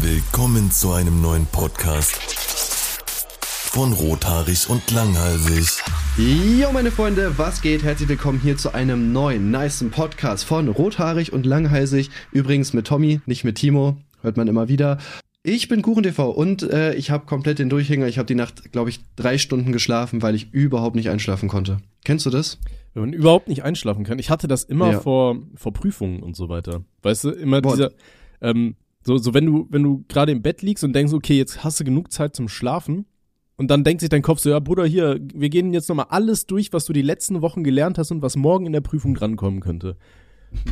Willkommen zu einem neuen Podcast von Rothaarig und Langhalsig. Jo, meine Freunde, was geht? Herzlich willkommen hier zu einem neuen, niceen Podcast von Rothaarig und Langhalsig. Übrigens mit Tommy, nicht mit Timo. Hört man immer wieder. Ich bin KuchenTV und äh, ich habe komplett den Durchhänger. Ich habe die Nacht, glaube ich, drei Stunden geschlafen, weil ich überhaupt nicht einschlafen konnte. Kennst du das? Wenn man überhaupt nicht einschlafen kann. Ich hatte das immer Ja. vor, vor Prüfungen und so weiter. Weißt du, immer Boah. dieser, ähm, so, so wenn du, wenn du gerade im Bett liegst und denkst, okay, jetzt hast du genug Zeit zum Schlafen. Und dann denkt sich dein Kopf so, ja, Bruder, hier, wir gehen jetzt nochmal alles durch, was du die letzten Wochen gelernt hast und was morgen in der Prüfung drankommen könnte.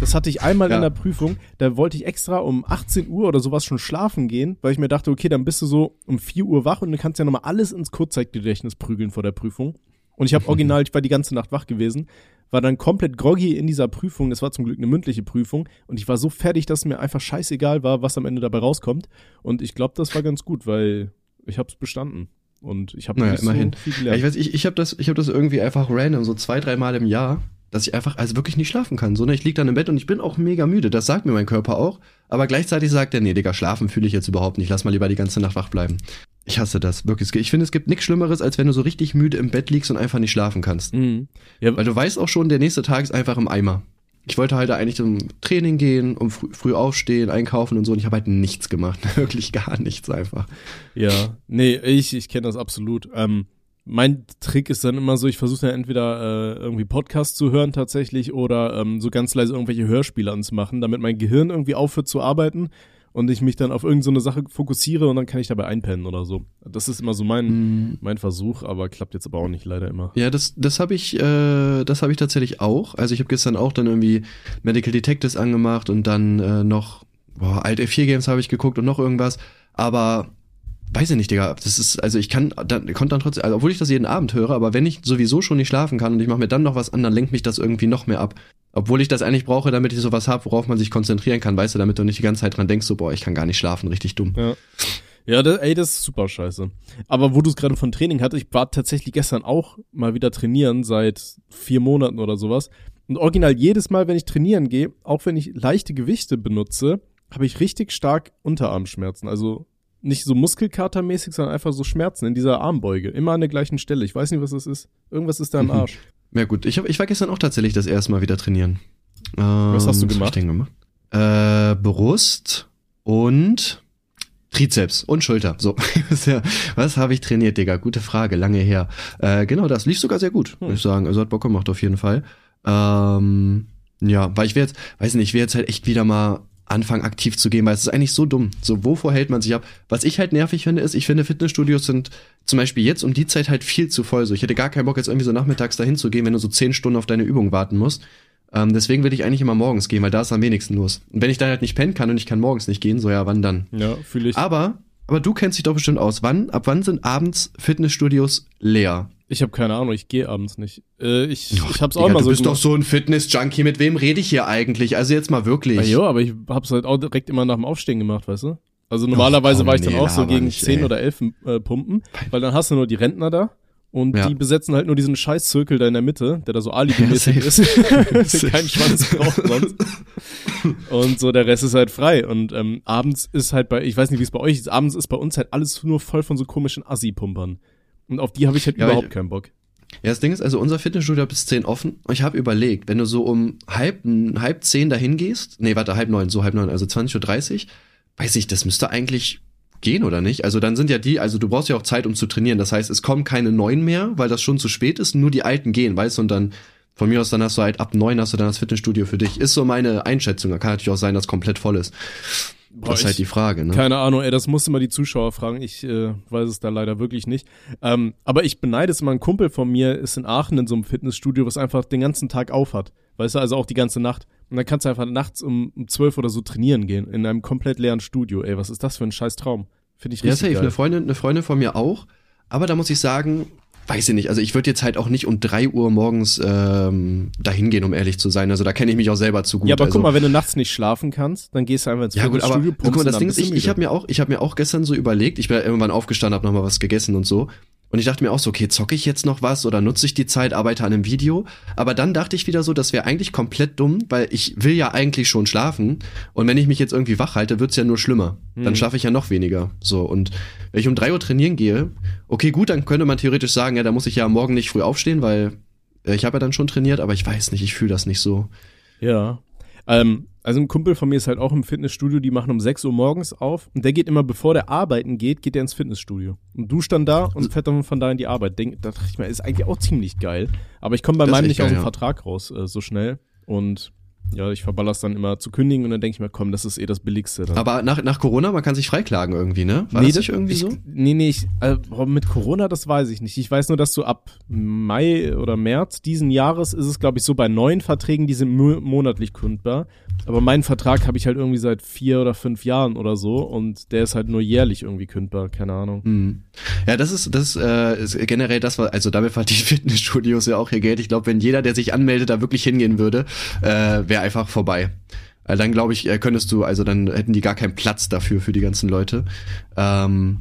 Das hatte ich einmal Ja. in der Prüfung, da wollte ich extra um 18 Uhr oder sowas schon schlafen gehen, weil ich mir dachte, okay, dann bist du so um 4 Uhr wach und du kannst ja nochmal alles ins Kurzzeitgedächtnis prügeln vor der Prüfung. Und ich habe original, ich war die ganze Nacht wach gewesen, war dann komplett groggy in dieser Prüfung. Das war zum Glück eine mündliche Prüfung. Und ich war so fertig, dass mir einfach scheißegal war, was am Ende dabei rauskommt. Und ich glaube, das war ganz gut, weil ich habe es bestanden. Und ich habe Naja, immerhin. so viel Ja, gelernt. ich weiß, ich, ich habe das, ich hab das irgendwie einfach random, so zwei, dreimal im Jahr, dass ich einfach also wirklich nicht schlafen kann. So, ne, ich lieg dann im Bett und ich bin auch mega müde. Das sagt mir mein Körper auch. Aber gleichzeitig sagt er, nee, Digga, schlafen fühle ich jetzt überhaupt nicht. Lass mal lieber die ganze Nacht wach bleiben. Ich hasse das, wirklich. Ich finde, es gibt nichts Schlimmeres, als wenn du so richtig müde im Bett liegst und einfach nicht schlafen kannst. Mhm. Ja, Weil du weißt auch schon, der nächste Tag ist einfach im Eimer. Ich wollte halt eigentlich zum Training gehen, um früh, früh aufstehen, einkaufen und so. Und ich habe halt nichts gemacht. Wirklich gar nichts einfach. Ja, nee, ich, ich kenne das absolut. Ähm, mein Trick ist dann immer so, ich versuche dann entweder äh, irgendwie Podcasts zu hören tatsächlich oder ähm, so ganz leise irgendwelche Hörspiele anzumachen, damit mein Gehirn irgendwie aufhört zu arbeiten und ich mich dann auf irgendeine so Sache fokussiere und dann kann ich dabei einpennen oder so. Das ist immer so mein, mein Versuch, aber klappt jetzt aber auch nicht leider immer. Ja, das, das habe ich, äh, das habe ich tatsächlich auch. Also ich habe gestern auch dann irgendwie Medical Detectives angemacht und dann äh, noch boah, Alt F4 Games habe ich geguckt und noch irgendwas. Aber weiß ich nicht, Digga. Das ist, also ich kann, dann, konnte dann trotzdem, also obwohl ich das jeden Abend höre, aber wenn ich sowieso schon nicht schlafen kann und ich mache mir dann noch was an, dann lenkt mich das irgendwie noch mehr ab. Obwohl ich das eigentlich brauche, damit ich sowas habe, worauf man sich konzentrieren kann, weißt du, damit du nicht die ganze Zeit dran denkst, so, boah, ich kann gar nicht schlafen, richtig dumm. Ja. Ja, das, ey, das ist super scheiße. Aber wo du es gerade von Training hattest, ich war tatsächlich gestern auch mal wieder trainieren, seit vier Monaten oder sowas. Und original jedes Mal, wenn ich trainieren gehe, auch wenn ich leichte Gewichte benutze, habe ich richtig stark Unterarmschmerzen. Also nicht so muskelkatermäßig, sondern einfach so Schmerzen in dieser Armbeuge. Immer an der gleichen Stelle. Ich weiß nicht, was das ist. Irgendwas ist da im Mhm. Arsch. Ja gut, ich, hab, ich war gestern auch tatsächlich das erste Mal wieder trainieren. Ähm, Was hast du ich gemacht? denn gemacht? Äh, Brust und Trizeps und Schulter. So, was habe ich trainiert, Digga? Gute Frage, lange her. Äh, genau, das lief sogar sehr gut, Hm. muss ich sagen. Also hat Bock gemacht auf jeden Fall. Ähm, ja, weil ich will jetzt, weiß nicht, ich will jetzt halt echt wieder mal anfangen aktiv zu gehen, weil es ist eigentlich so dumm. So, wovor hält man sich ab? Was ich halt nervig finde, ist, ich finde Fitnessstudios sind zum Beispiel jetzt um die Zeit halt viel zu voll. So, ich hätte gar keinen Bock jetzt irgendwie so nachmittags dahin zu gehen, wenn du so zehn Stunden auf deine Übung warten musst. Ähm, deswegen will ich eigentlich immer morgens gehen, weil da ist am wenigsten los. Und wenn ich dann halt nicht pennen kann und ich kann morgens nicht gehen, so ja, wann dann? Ja, fühle ich. Aber, aber du kennst dich doch bestimmt aus. Wann, ab wann sind abends Fitnessstudios leer? Ich habe keine Ahnung, ich gehe abends nicht. Äh, ich ich hab's auch mal du so bist doch so ein Fitness-Junkie. Mit wem rede ich hier eigentlich? Also jetzt mal wirklich. Ja, aber ich hab's halt auch direkt immer nach dem Aufstehen gemacht, weißt du? Also normalerweise komm, war ich dann nee, auch so gegen nicht, 10 ey. oder 11 äh, Pumpen, weil dann hast du nur die Rentner da und Ja. die besetzen halt nur diesen Scheißzirkel da in der Mitte, der da so alibi-mäßig Ja, ist, keinen Schwanz braucht sonst. Und so der Rest ist halt frei und ähm, abends ist halt bei, ich weiß nicht, wie es bei euch ist, abends ist bei uns halt alles nur voll von so komischen Assi-Pumpern. Und auf die habe ich halt Ja, überhaupt ich- keinen Bock. Ja, das Ding ist, also unser Fitnessstudio hat bis 10 offen. Und ich habe überlegt, wenn du so um halb, halb zehn dahin gehst, nee, warte, halb neun, so halb neun, also 20.30 Uhr, weiß ich, das müsste eigentlich gehen, oder nicht? Also dann sind ja die, also du brauchst ja auch Zeit, um zu trainieren. Das heißt, es kommen keine neuen mehr, weil das schon zu spät ist, nur die alten gehen, weißt du, und dann von mir aus, dann hast du halt ab neun hast du dann das Fitnessstudio für dich. Ist so meine Einschätzung. Da kann natürlich auch sein, dass komplett voll ist. Boah, das ist halt die Frage, ne? Keine Ahnung, ey, das musst du mal die Zuschauer fragen. Ich äh, weiß es da leider wirklich nicht. Ähm, aber ich beneide es mal. Ein Kumpel von mir ist in Aachen in so einem Fitnessstudio, was einfach den ganzen Tag auf hat. Weißt du, also auch die ganze Nacht. Und dann kannst du einfach nachts um, um 12 oder so trainieren gehen. In einem komplett leeren Studio. Ey, was ist das für ein scheiß Traum? Finde ich Ja, richtig safe. geil. Eine Freundin, eine Freundin von mir auch. Aber da muss ich sagen, weiß ich nicht. Also ich würde jetzt halt auch nicht um drei Uhr morgens ähm, dahin gehen, um ehrlich zu sein. Also da kenne ich mich auch selber zu gut. ja, aber also, guck mal, wenn du nachts nicht schlafen kannst, dann gehst du einfach ins ja gut, aber Fitnessstudio, guck mal, das Ding ist, ich, ich habe mir auch, ich habe mir auch gestern so überlegt. Ich bin ja irgendwann aufgestanden, habe noch mal was gegessen und so. Und ich dachte mir auch so, okay, zocke ich jetzt noch was oder nutze ich die Zeit, arbeite an einem Video? Aber dann dachte ich wieder so, das wäre eigentlich komplett dumm, weil ich will ja eigentlich schon schlafen. Und wenn ich mich jetzt irgendwie wach halte, wird's ja nur schlimmer. Dann Mhm. schlafe ich ja noch weniger. So, und wenn ich um drei Uhr trainieren gehe, okay, gut, dann könnte man theoretisch sagen, ja, da muss ich ja morgen nicht früh aufstehen, weil äh, ich habe ja dann schon trainiert, aber ich weiß nicht, ich fühle das nicht so. Ja. Ähm, also ein Kumpel von mir ist halt auch im Fitnessstudio, die machen um 6 Uhr morgens auf und der geht immer, bevor der arbeiten geht, geht er ins Fitnessstudio. Und duscht dann da und fährt dann von da in die Arbeit. Denk, da dachte ich mir, ist eigentlich auch ziemlich geil. Aber ich komme bei Das meinem nicht aus geil, dem ja. Vertrag raus äh, so schnell. Und ja, ich verballer's dann immer zu kündigen und dann denke ich mir, komm, das ist eh das Billigste. Dann. Aber nach, nach Corona, man kann sich freiklagen irgendwie, ne? War Nee, das nicht irgendwie ich, so? Nee, nee, ich, äh, mit Corona, das weiß ich nicht. Ich weiß nur, dass du ab Mai oder März diesen Jahres ist es, glaube ich, so bei neuen Verträgen, die sind mo monatlich kündbar. Aber meinen Vertrag habe ich halt irgendwie seit vier oder fünf Jahren oder so und der ist halt nur jährlich irgendwie kündbar, keine Ahnung. Hm. Ja, das ist, das äh, ist generell das, was, also damit verdienen Fitnessstudios ja auch ihr Geld. Ich glaube, wenn jeder, der sich anmeldet, da wirklich hingehen würde, äh, wäre einfach vorbei. Äh, dann glaube ich, äh, könntest du, also dann hätten die gar keinen Platz dafür für die ganzen Leute. Ähm,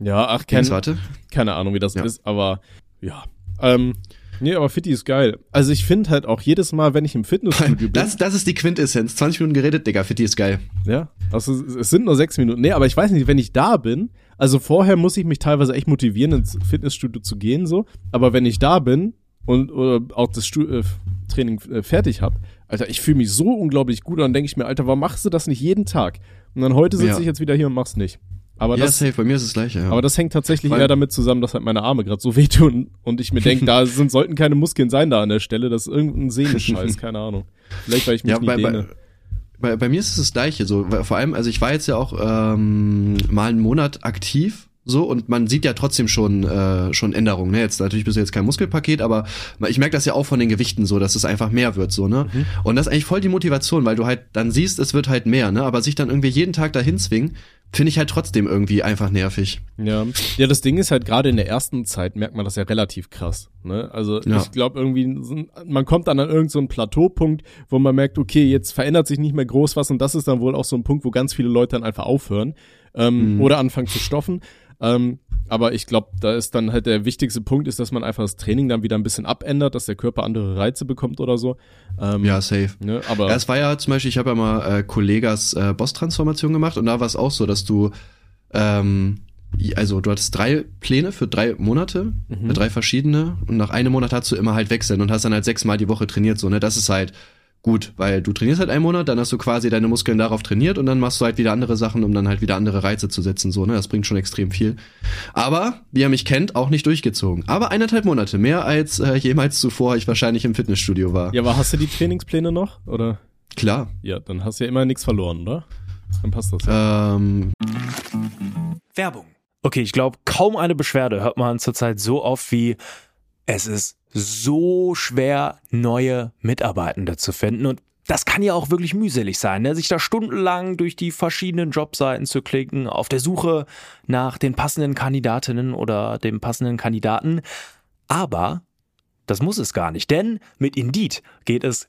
Ja, ach, kein, warte. keine Ahnung, wie das Ja. ist, aber ja. Ähm, nee, aber Fitti ist geil. Also ich finde halt auch jedes Mal, wenn ich im Fitnessstudio bin. Das, das ist die Quintessenz. 20 Minuten geredet, Digga, die ist geil. Ja, also es sind nur sechs Minuten. Nee, aber ich weiß nicht, wenn ich da bin, also vorher muss ich mich teilweise echt motivieren, ins Fitnessstudio zu gehen, so. Aber wenn ich da bin und oder auch das Stu äh, Training äh, fertig hab, Alter, ich fühle mich so unglaublich gut und dann denke ich mir, Alter, warum machst du das nicht jeden Tag? Und dann heute sitze Ja. ich jetzt wieder hier und mach's nicht. Aber ja, das, safe, bei mir ist das gleiche, ja. aber das hängt tatsächlich Weil- eher damit zusammen, dass halt meine Arme gerade so wehtun und ich mir denke, da sind, sollten keine Muskeln sein da an der Stelle. Das ist irgendein Sehnenscheiß, keine Ahnung. Vielleicht, weil ich mich ja, nicht bei, dehne. bei, bei, bei mir ist es das Gleiche so. Vor allem, also ich war jetzt ja auch ähm, mal einen Monat aktiv so und man sieht ja trotzdem schon äh, schon Änderungen. Ne? Jetzt natürlich bist du jetzt kein Muskelpaket, aber ich merke das ja auch von den Gewichten so, dass es einfach mehr wird so ne. Mhm. Und das ist eigentlich voll die Motivation, weil du halt dann siehst, es wird halt mehr, ne. Aber sich dann irgendwie jeden Tag dahin zwingen, finde ich halt trotzdem irgendwie einfach nervig. Ja. ja, das Ding ist halt gerade in der ersten Zeit merkt man das ja relativ krass. Ne? Also Ja. ich glaube irgendwie, man kommt dann an irgendeinen so einen Plateaupunkt, wo man merkt, okay, jetzt verändert sich nicht mehr groß was und das ist dann wohl auch so ein Punkt, wo ganz viele Leute dann einfach aufhören ähm, Mhm. oder anfangen zu stoffen. Ähm, aber ich glaube, da ist dann halt der wichtigste Punkt, ist, dass man einfach das Training dann wieder ein bisschen abändert, dass der Körper andere Reize bekommt oder so. Ähm, Ja, safe. Ne? Aber Ja, es war ja zum Beispiel, ich habe ja mal äh, Kollegas äh, Boss-Transformation gemacht und da war es auch so, dass du, ähm, also du hattest drei Pläne für drei Monate, Mhm. drei verschiedene und nach einem Monat hast du immer halt wechseln und hast dann halt sechsmal die Woche trainiert, so, ne, das ist halt gut, weil du trainierst halt einen Monat, dann hast du quasi deine Muskeln darauf trainiert und dann machst du halt wieder andere Sachen, um dann halt wieder andere Reize zu setzen, so, ne, das bringt schon extrem viel. Aber, wie ihr mich kennt, auch nicht durchgezogen. Aber eineinhalb Monate, mehr als äh, jemals zuvor ich wahrscheinlich im Fitnessstudio war. ja, aber hast du die Trainingspläne noch? Oder? Klar. Ja, dann hast du ja immer nichts verloren, oder? Dann passt das. Ja. Ähm, Werbung. Okay, ich glaube, kaum eine Beschwerde hört man zurzeit so oft wie es ist so schwer, neue Mitarbeitende zu finden. Und das kann ja auch wirklich mühselig sein, ne? sich da stundenlang durch die verschiedenen Jobseiten zu klicken, auf der Suche nach den passenden Kandidatinnen oder dem passenden Kandidaten. Aber das muss es gar nicht, denn mit Indeed geht es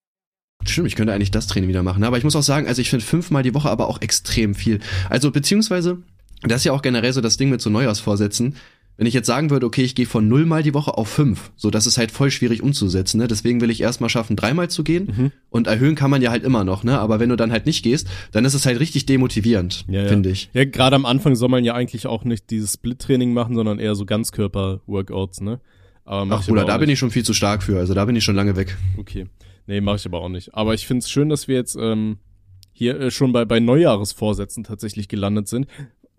Stimmt, ich könnte eigentlich das Training wieder machen. Aber ich muss auch sagen, also ich finde fünfmal die Woche aber auch extrem viel. Also beziehungsweise, das ist ja auch generell so das Ding mit so Neujahrsvorsätzen. Wenn ich jetzt sagen würde, okay, ich gehe von null mal die Woche auf fünf, so das ist halt voll schwierig umzusetzen. Ne? Deswegen will ich erstmal schaffen, dreimal zu gehen. Mhm. Und erhöhen kann man ja halt immer noch, ne? Aber wenn du dann halt nicht gehst, dann ist es halt richtig demotivierend, Ja, ja. finde ich. Ja, gerade am Anfang soll man ja eigentlich auch nicht dieses Split-Training machen, sondern eher so Ganzkörper-Workouts, ne? Ach Bruder, da auch bin nicht. ich schon viel zu stark für. Also da bin ich schon lange weg. Okay. Nee, mache ich aber auch nicht. Aber ich find's schön, dass wir jetzt ähm, hier äh, schon bei, bei Neujahresvorsätzen tatsächlich gelandet sind.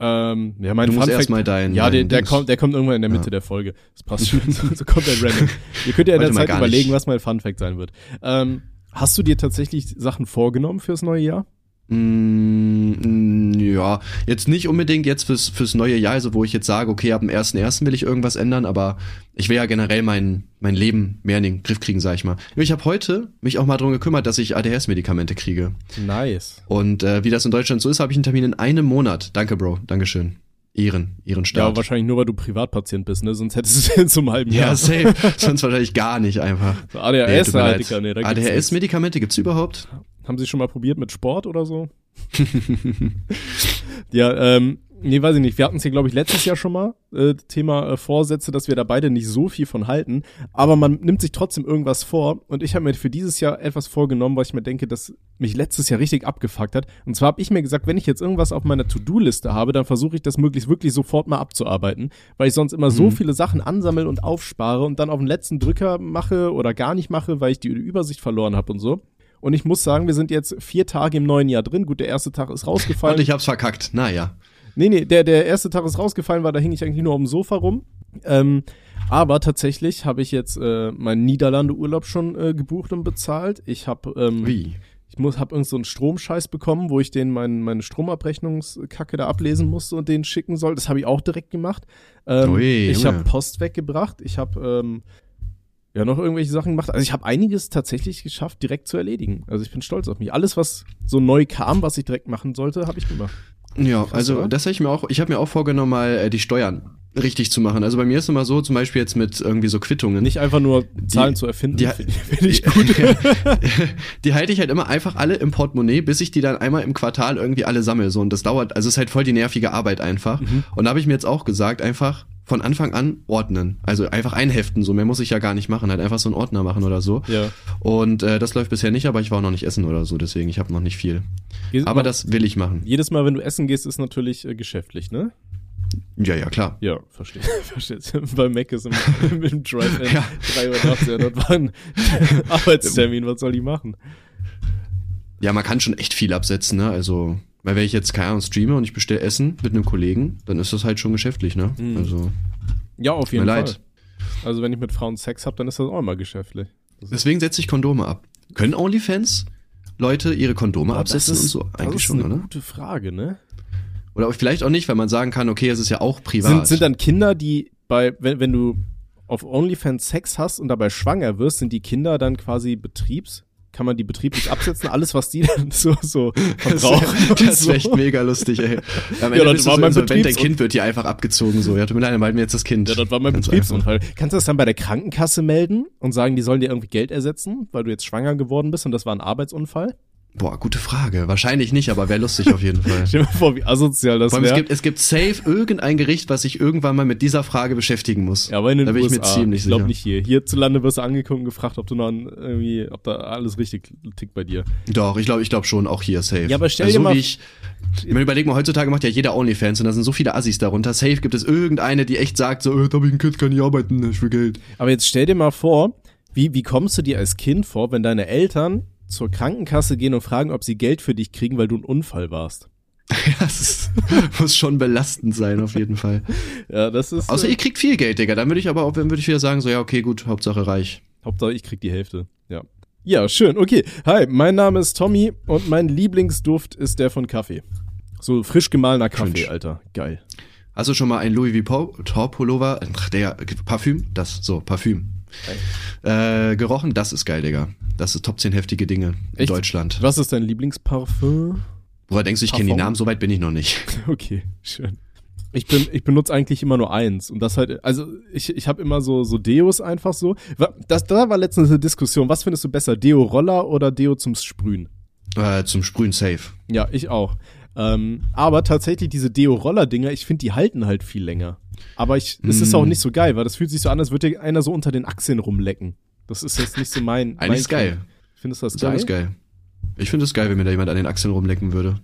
Ähm, ja, mein Du musst Funfact- erst mal dein- Ja, der, der, kommt, der kommt irgendwann in der Mitte Ja. der Folge. Das passt schon. so, so kommt der random. Ihr könnt ja in der Zeit überlegen, nicht. was mein Funfact sein wird. Ähm, hast du dir tatsächlich Sachen vorgenommen fürs neue Jahr? Mm, ja, jetzt nicht unbedingt jetzt fürs, fürs neue Jahr, also wo ich jetzt sage, okay, ab dem 1.1. will ich irgendwas ändern, aber ich will ja generell mein, mein Leben mehr in den Griff kriegen, sag ich mal. Ich habe heute mich auch mal darum gekümmert, dass ich ADHS-Medikamente kriege. Nice. Und äh, wie das in Deutschland so ist, habe ich einen Termin in einem Monat. Danke, Bro. Dankeschön. Ehren, Ja, Ehrenstaat. wahrscheinlich nur, weil du Privatpatient bist, ne? Sonst hättest du es in so einem halben Jahr. Ja, safe. Sonst wahrscheinlich gar nicht einfach. So Nee, ADHS. Dicker, nee. ADHS-Medikamente gibt's überhaupt? Haben Sie schon mal probiert mit Sport oder so? ja, ähm, nee, weiß ich nicht. Wir hatten es hier, glaube ich, letztes Jahr schon mal, äh, Thema äh, Vorsätze, dass wir da beide nicht so viel von halten. Aber man nimmt sich trotzdem irgendwas vor. Und ich habe mir für dieses Jahr etwas vorgenommen, was ich mir denke, dass mich letztes Jahr richtig abgefuckt hat. Und zwar habe ich mir gesagt, wenn ich jetzt irgendwas auf meiner To-Do-Liste habe, dann versuche ich das möglichst wirklich sofort mal abzuarbeiten, weil ich sonst immer so Mhm. viele Sachen ansammle und aufspare und dann auf den letzten Drücker mache oder gar nicht mache, weil ich die Übersicht verloren habe und so. Und ich muss sagen, wir sind jetzt vier Tage im neuen Jahr drin. Gut, der erste Tag ist rausgefallen. Und ich hab's verkackt. Naja. Nee, nee, der, der erste Tag ist rausgefallen, weil da hing ich eigentlich nur auf dem Sofa rum. Ähm, aber tatsächlich habe ich jetzt äh, meinen Niederlande-Urlaub schon äh, gebucht und bezahlt. Ich habe ähm, Wie? ich muss hab irgend so einen Stromscheiß bekommen, wo ich den mein, meine Stromabrechnungskacke da ablesen musste und den schicken soll. Das habe ich auch direkt gemacht. Ähm, Ui, ich habe Post weggebracht. Ich habe ähm, ja noch irgendwelche Sachen gemacht. Also ich habe einiges tatsächlich geschafft, direkt zu erledigen. Also ich bin stolz auf mich. Alles, was so neu kam, was ich direkt machen sollte, habe ich gemacht. Ja, also das habe ich mir auch, ich habe mir auch vorgenommen, mal äh, die Steuern richtig zu machen. Also bei mir ist immer so, zum Beispiel jetzt mit irgendwie so Quittungen. Nicht einfach nur Zahlen zu erfinden, die- finde find ich gut. die halte ich halt immer einfach alle im Portemonnaie, bis ich die dann einmal im Quartal irgendwie alle sammle. So, und das dauert, also es ist halt voll die nervige Arbeit einfach. Mhm. Und da habe ich mir jetzt auch gesagt, einfach von Anfang an ordnen. Also einfach einheften, so mehr muss ich ja gar nicht machen, halt einfach so einen Ordner machen oder so. ja. Und äh, das läuft bisher nicht, aber ich war auch noch nicht essen oder so, deswegen ich habe noch nicht viel. Jedes Aber Mal- das will ich machen. Jedes Mal, wenn du essen gehst, ist natürlich äh, geschäftlich, ne? Ja, ja, klar. Ja, verstehe. verstehe. Bei Mac ist im, im Drive-In Ja. 3 Uhr nachts, ja, das war ein Arbeitstermin, was soll die machen? Ja, man kann schon echt viel absetzen, ne? Also, weil wenn ich jetzt keine Ahnung streame und ich bestelle Essen mit einem Kollegen, dann ist das halt schon geschäftlich, ne? Mhm. Also, Ja, auf mir jeden Fall. leid. Also wenn ich mit Frauen Sex habe, dann ist das auch immer geschäftlich. Das ist- Deswegen setze ich Kondome ab. Können OnlyFans Leute ihre Kondome Boah, absetzen und so? das Eigentlich ist schon, eine oder? gute Frage, ne? Oder vielleicht auch nicht, weil man sagen kann, okay, es ist ja auch privat. Sind, sind dann Kinder, die bei, wenn, wenn du auf OnlyFans Sex hast und dabei schwanger wirst, sind die Kinder dann quasi Betriebs? Kann man die betrieblich absetzen? Alles, was die dann so, so verbrauchen. das so. wäre echt mega lustig, ey. Am Ja, Ende das bist du war so mein insolvent, dein Betriebs- Kind wird dir einfach abgezogen, so. Ja, tut mir leid, dann halten wir jetzt das Kind. Ja, das war mein Ganz Betriebsunfall. Kannst du das dann bei der Krankenkasse melden und sagen, die sollen dir irgendwie Geld ersetzen, weil du jetzt schwanger geworden bist und das war ein Arbeitsunfall? Boah, gute Frage. Wahrscheinlich nicht, aber wäre lustig auf jeden Fall. Stell dir mal vor, wie asozial das allem, es wäre. gibt, es gibt safe irgendein Gericht, was sich irgendwann mal mit dieser Frage beschäftigen muss. Ja, aber in den da bin USA. ich mir ziemlich ich glaube sicher. nicht hier. Hierzulande wirst du angeguckt und gefragt, ob du noch irgendwie, ob da alles richtig tickt bei dir. Doch, ich glaube ich glaub schon, auch hier safe. Ja, aber stell also, dir mal- Wie ich, man überleg mal, heutzutage macht ja jeder Onlyfans und da sind so viele Assis darunter. Safe gibt es irgendeine, die echt sagt, so, äh, da hab ich ein Kind, kann ich arbeiten, ich will Geld. Aber jetzt stell dir mal vor, wie, wie kommst du dir als Kind vor, wenn deine Eltern zur Krankenkasse gehen und fragen, ob sie Geld für dich kriegen, weil du ein Unfall warst? Ja, das ist, muss schon belastend sein, auf jeden Fall. Ja, das ist. Außer äh, ihr kriegt viel Geld, Digga. Dann würde ich aber auch, dann würde ich wieder sagen, so, ja, okay, gut, Hauptsache reich. Hauptsache, ich krieg die Hälfte. Ja. Ja, schön. Okay. Hi, mein Name ist Tommy und mein Lieblingsduft ist der von Kaffee. So frisch gemahlener Kaffee, Cringe. Alter. Geil. Hast du schon mal ein Louis Vuitton Pullover, ach, der, Parfüm? Das, so, Parfüm. Äh, gerochen? Das ist geil, Digga. Das ist Top 10 heftige Dinge in Echt? Deutschland. Was ist dein Lieblingsparfüm? Woher denkst du, ich kenne die? Namen? So weit bin ich noch nicht. Okay, schön. Ich bin, ich benutze eigentlich immer nur eins und das halt, also ich, ich habe immer so so Deos einfach so. Das da war letztens eine Diskussion. Was findest du besser, Deo Roller oder Deo zum Sprühen? Äh, zum Sprühen safe. Ja, ich auch. Ähm, aber tatsächlich diese Deo Roller Dinger, ich finde, die halten halt viel länger. Aber ich, es ist Mm. auch nicht so geil, weil das fühlt sich so an, als würde einer so unter den Achseln rumlecken. Das ist jetzt nicht so mein. mein Eigentlich ist geil. Findest du das Das geil? ist geil. Ich finde es geil, wenn mir da jemand an den Achseln rumlecken würde.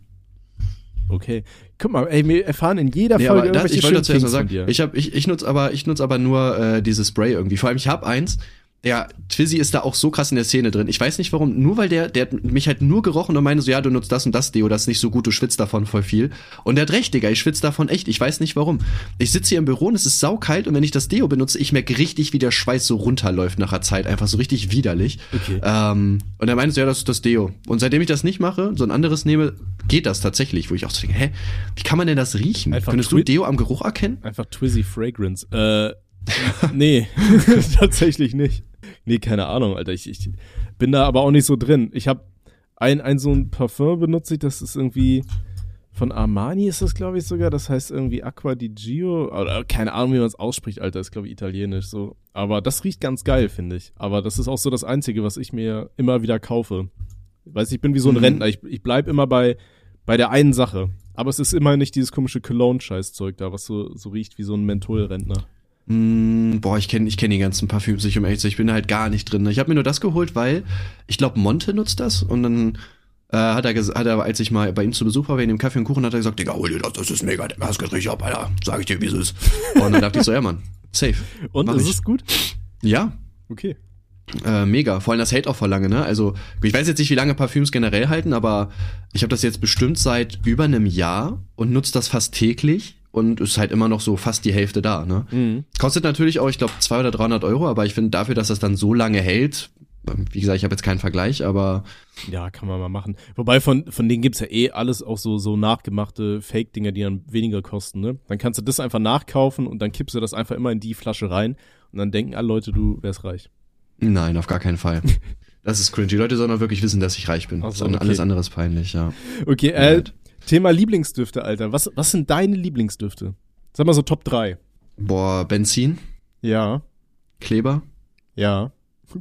Okay. Guck mal, ey, wir erfahren in jeder Nee, Folge das, irgendwelche ich wollte dazu erst mal Things von sagen, dir. ich, hab, ich, ich nutze aber, ich nutze aber nur äh, dieses Spray irgendwie. Vor allem, ich habe eins, Ja, Twizzy ist da auch so krass in der Szene drin. Ich weiß nicht warum, nur weil der, der hat mich halt nur gerochen und meinte so, ja, du nutzt das und das Deo, das ist nicht so gut, du schwitzt davon voll viel. Und der hat recht, Digga, ich schwitze davon echt, ich weiß nicht warum. Ich sitze hier im Büro und es ist saukalt und wenn ich das Deo benutze, ich merke richtig, wie der Schweiß so runterläuft nach der Zeit, einfach so richtig widerlich. Okay. Ähm, und er meinte so, ja, das ist das Deo. Und seitdem ich das nicht mache, so ein anderes nehme, geht das tatsächlich, wo ich auch so denke, hä, wie kann man denn das riechen? Einfach Könntest du Twi- Deo am Geruch erkennen? Einfach Twizzy Fragrance. Äh, nee, tatsächlich nicht. Nee, keine Ahnung, Alter. Ich, ich bin da aber auch nicht so drin. Ich habe ein, ein so ein Parfum benutze ich, das ist irgendwie von Armani ist das, glaube ich, sogar. Das heißt irgendwie Aqua di Gio. Oder keine Ahnung, wie man es ausspricht, Alter. Ist, glaube ich, italienisch so. Aber das riecht ganz geil, finde ich. Aber das ist auch so das Einzige, was ich mir immer wieder kaufe. Weiß ich bin wie so ein Mhm. Rentner. Ich, ich bleib immer bei, bei der einen Sache. Aber es ist immer nicht dieses komische Cologne-Scheißzeug da, was so, so riecht wie so ein Mentholrentner. Mm, boah, ich kenne ich kenn die ganzen Parfüms nicht, um ehrlich zu sein. Ich bin da halt gar nicht drin. Ich habe mir nur das geholt, weil ich glaube, Monte nutzt das und dann äh, hat, er hat er, als ich mal bei ihm zu Besuch war, wegen dem Kaffee und Kuchen, hat er gesagt, Digga, hol dir das, das ist mega, Digga, das geht richtig ab, Alter, sag ich dir, wie es ist. Und dann dachte ich so, ja, Mann, safe. Und ist ich. es gut? Ja, Okay. äh, mega. Vor allem das hält auch voll lange, ne? Also, ich weiß jetzt nicht, wie lange Parfüms generell halten, aber ich habe das jetzt bestimmt seit über einem Jahr und nutze das fast täglich und ist halt immer noch so fast die Hälfte da, ne? Mhm. Kostet natürlich auch, ich glaube, 200 oder 300 Euro, aber ich finde dafür, dass das dann so lange hält, wie gesagt, ich habe jetzt keinen Vergleich, aber Ja, kann man mal machen. Wobei von, von denen gibt's ja eh alles auch so, so nachgemachte Fake-Dinger, die dann weniger kosten, ne? Dann kannst du das einfach nachkaufen und dann kippst du das einfach immer in die Flasche rein und dann denken alle Leute, du wärst reich. nein, auf gar keinen Fall. Das ist cringe. Die Leute sollen auch wirklich wissen, dass ich reich bin. So, Und okay. Alles andere ist peinlich, ja. Okay, äh. Thema Lieblingsdüfte, Alter. Was, was sind deine Lieblingsdüfte? Sag mal so Top 3. Boah, Benzin, Ja, Kleber. ja.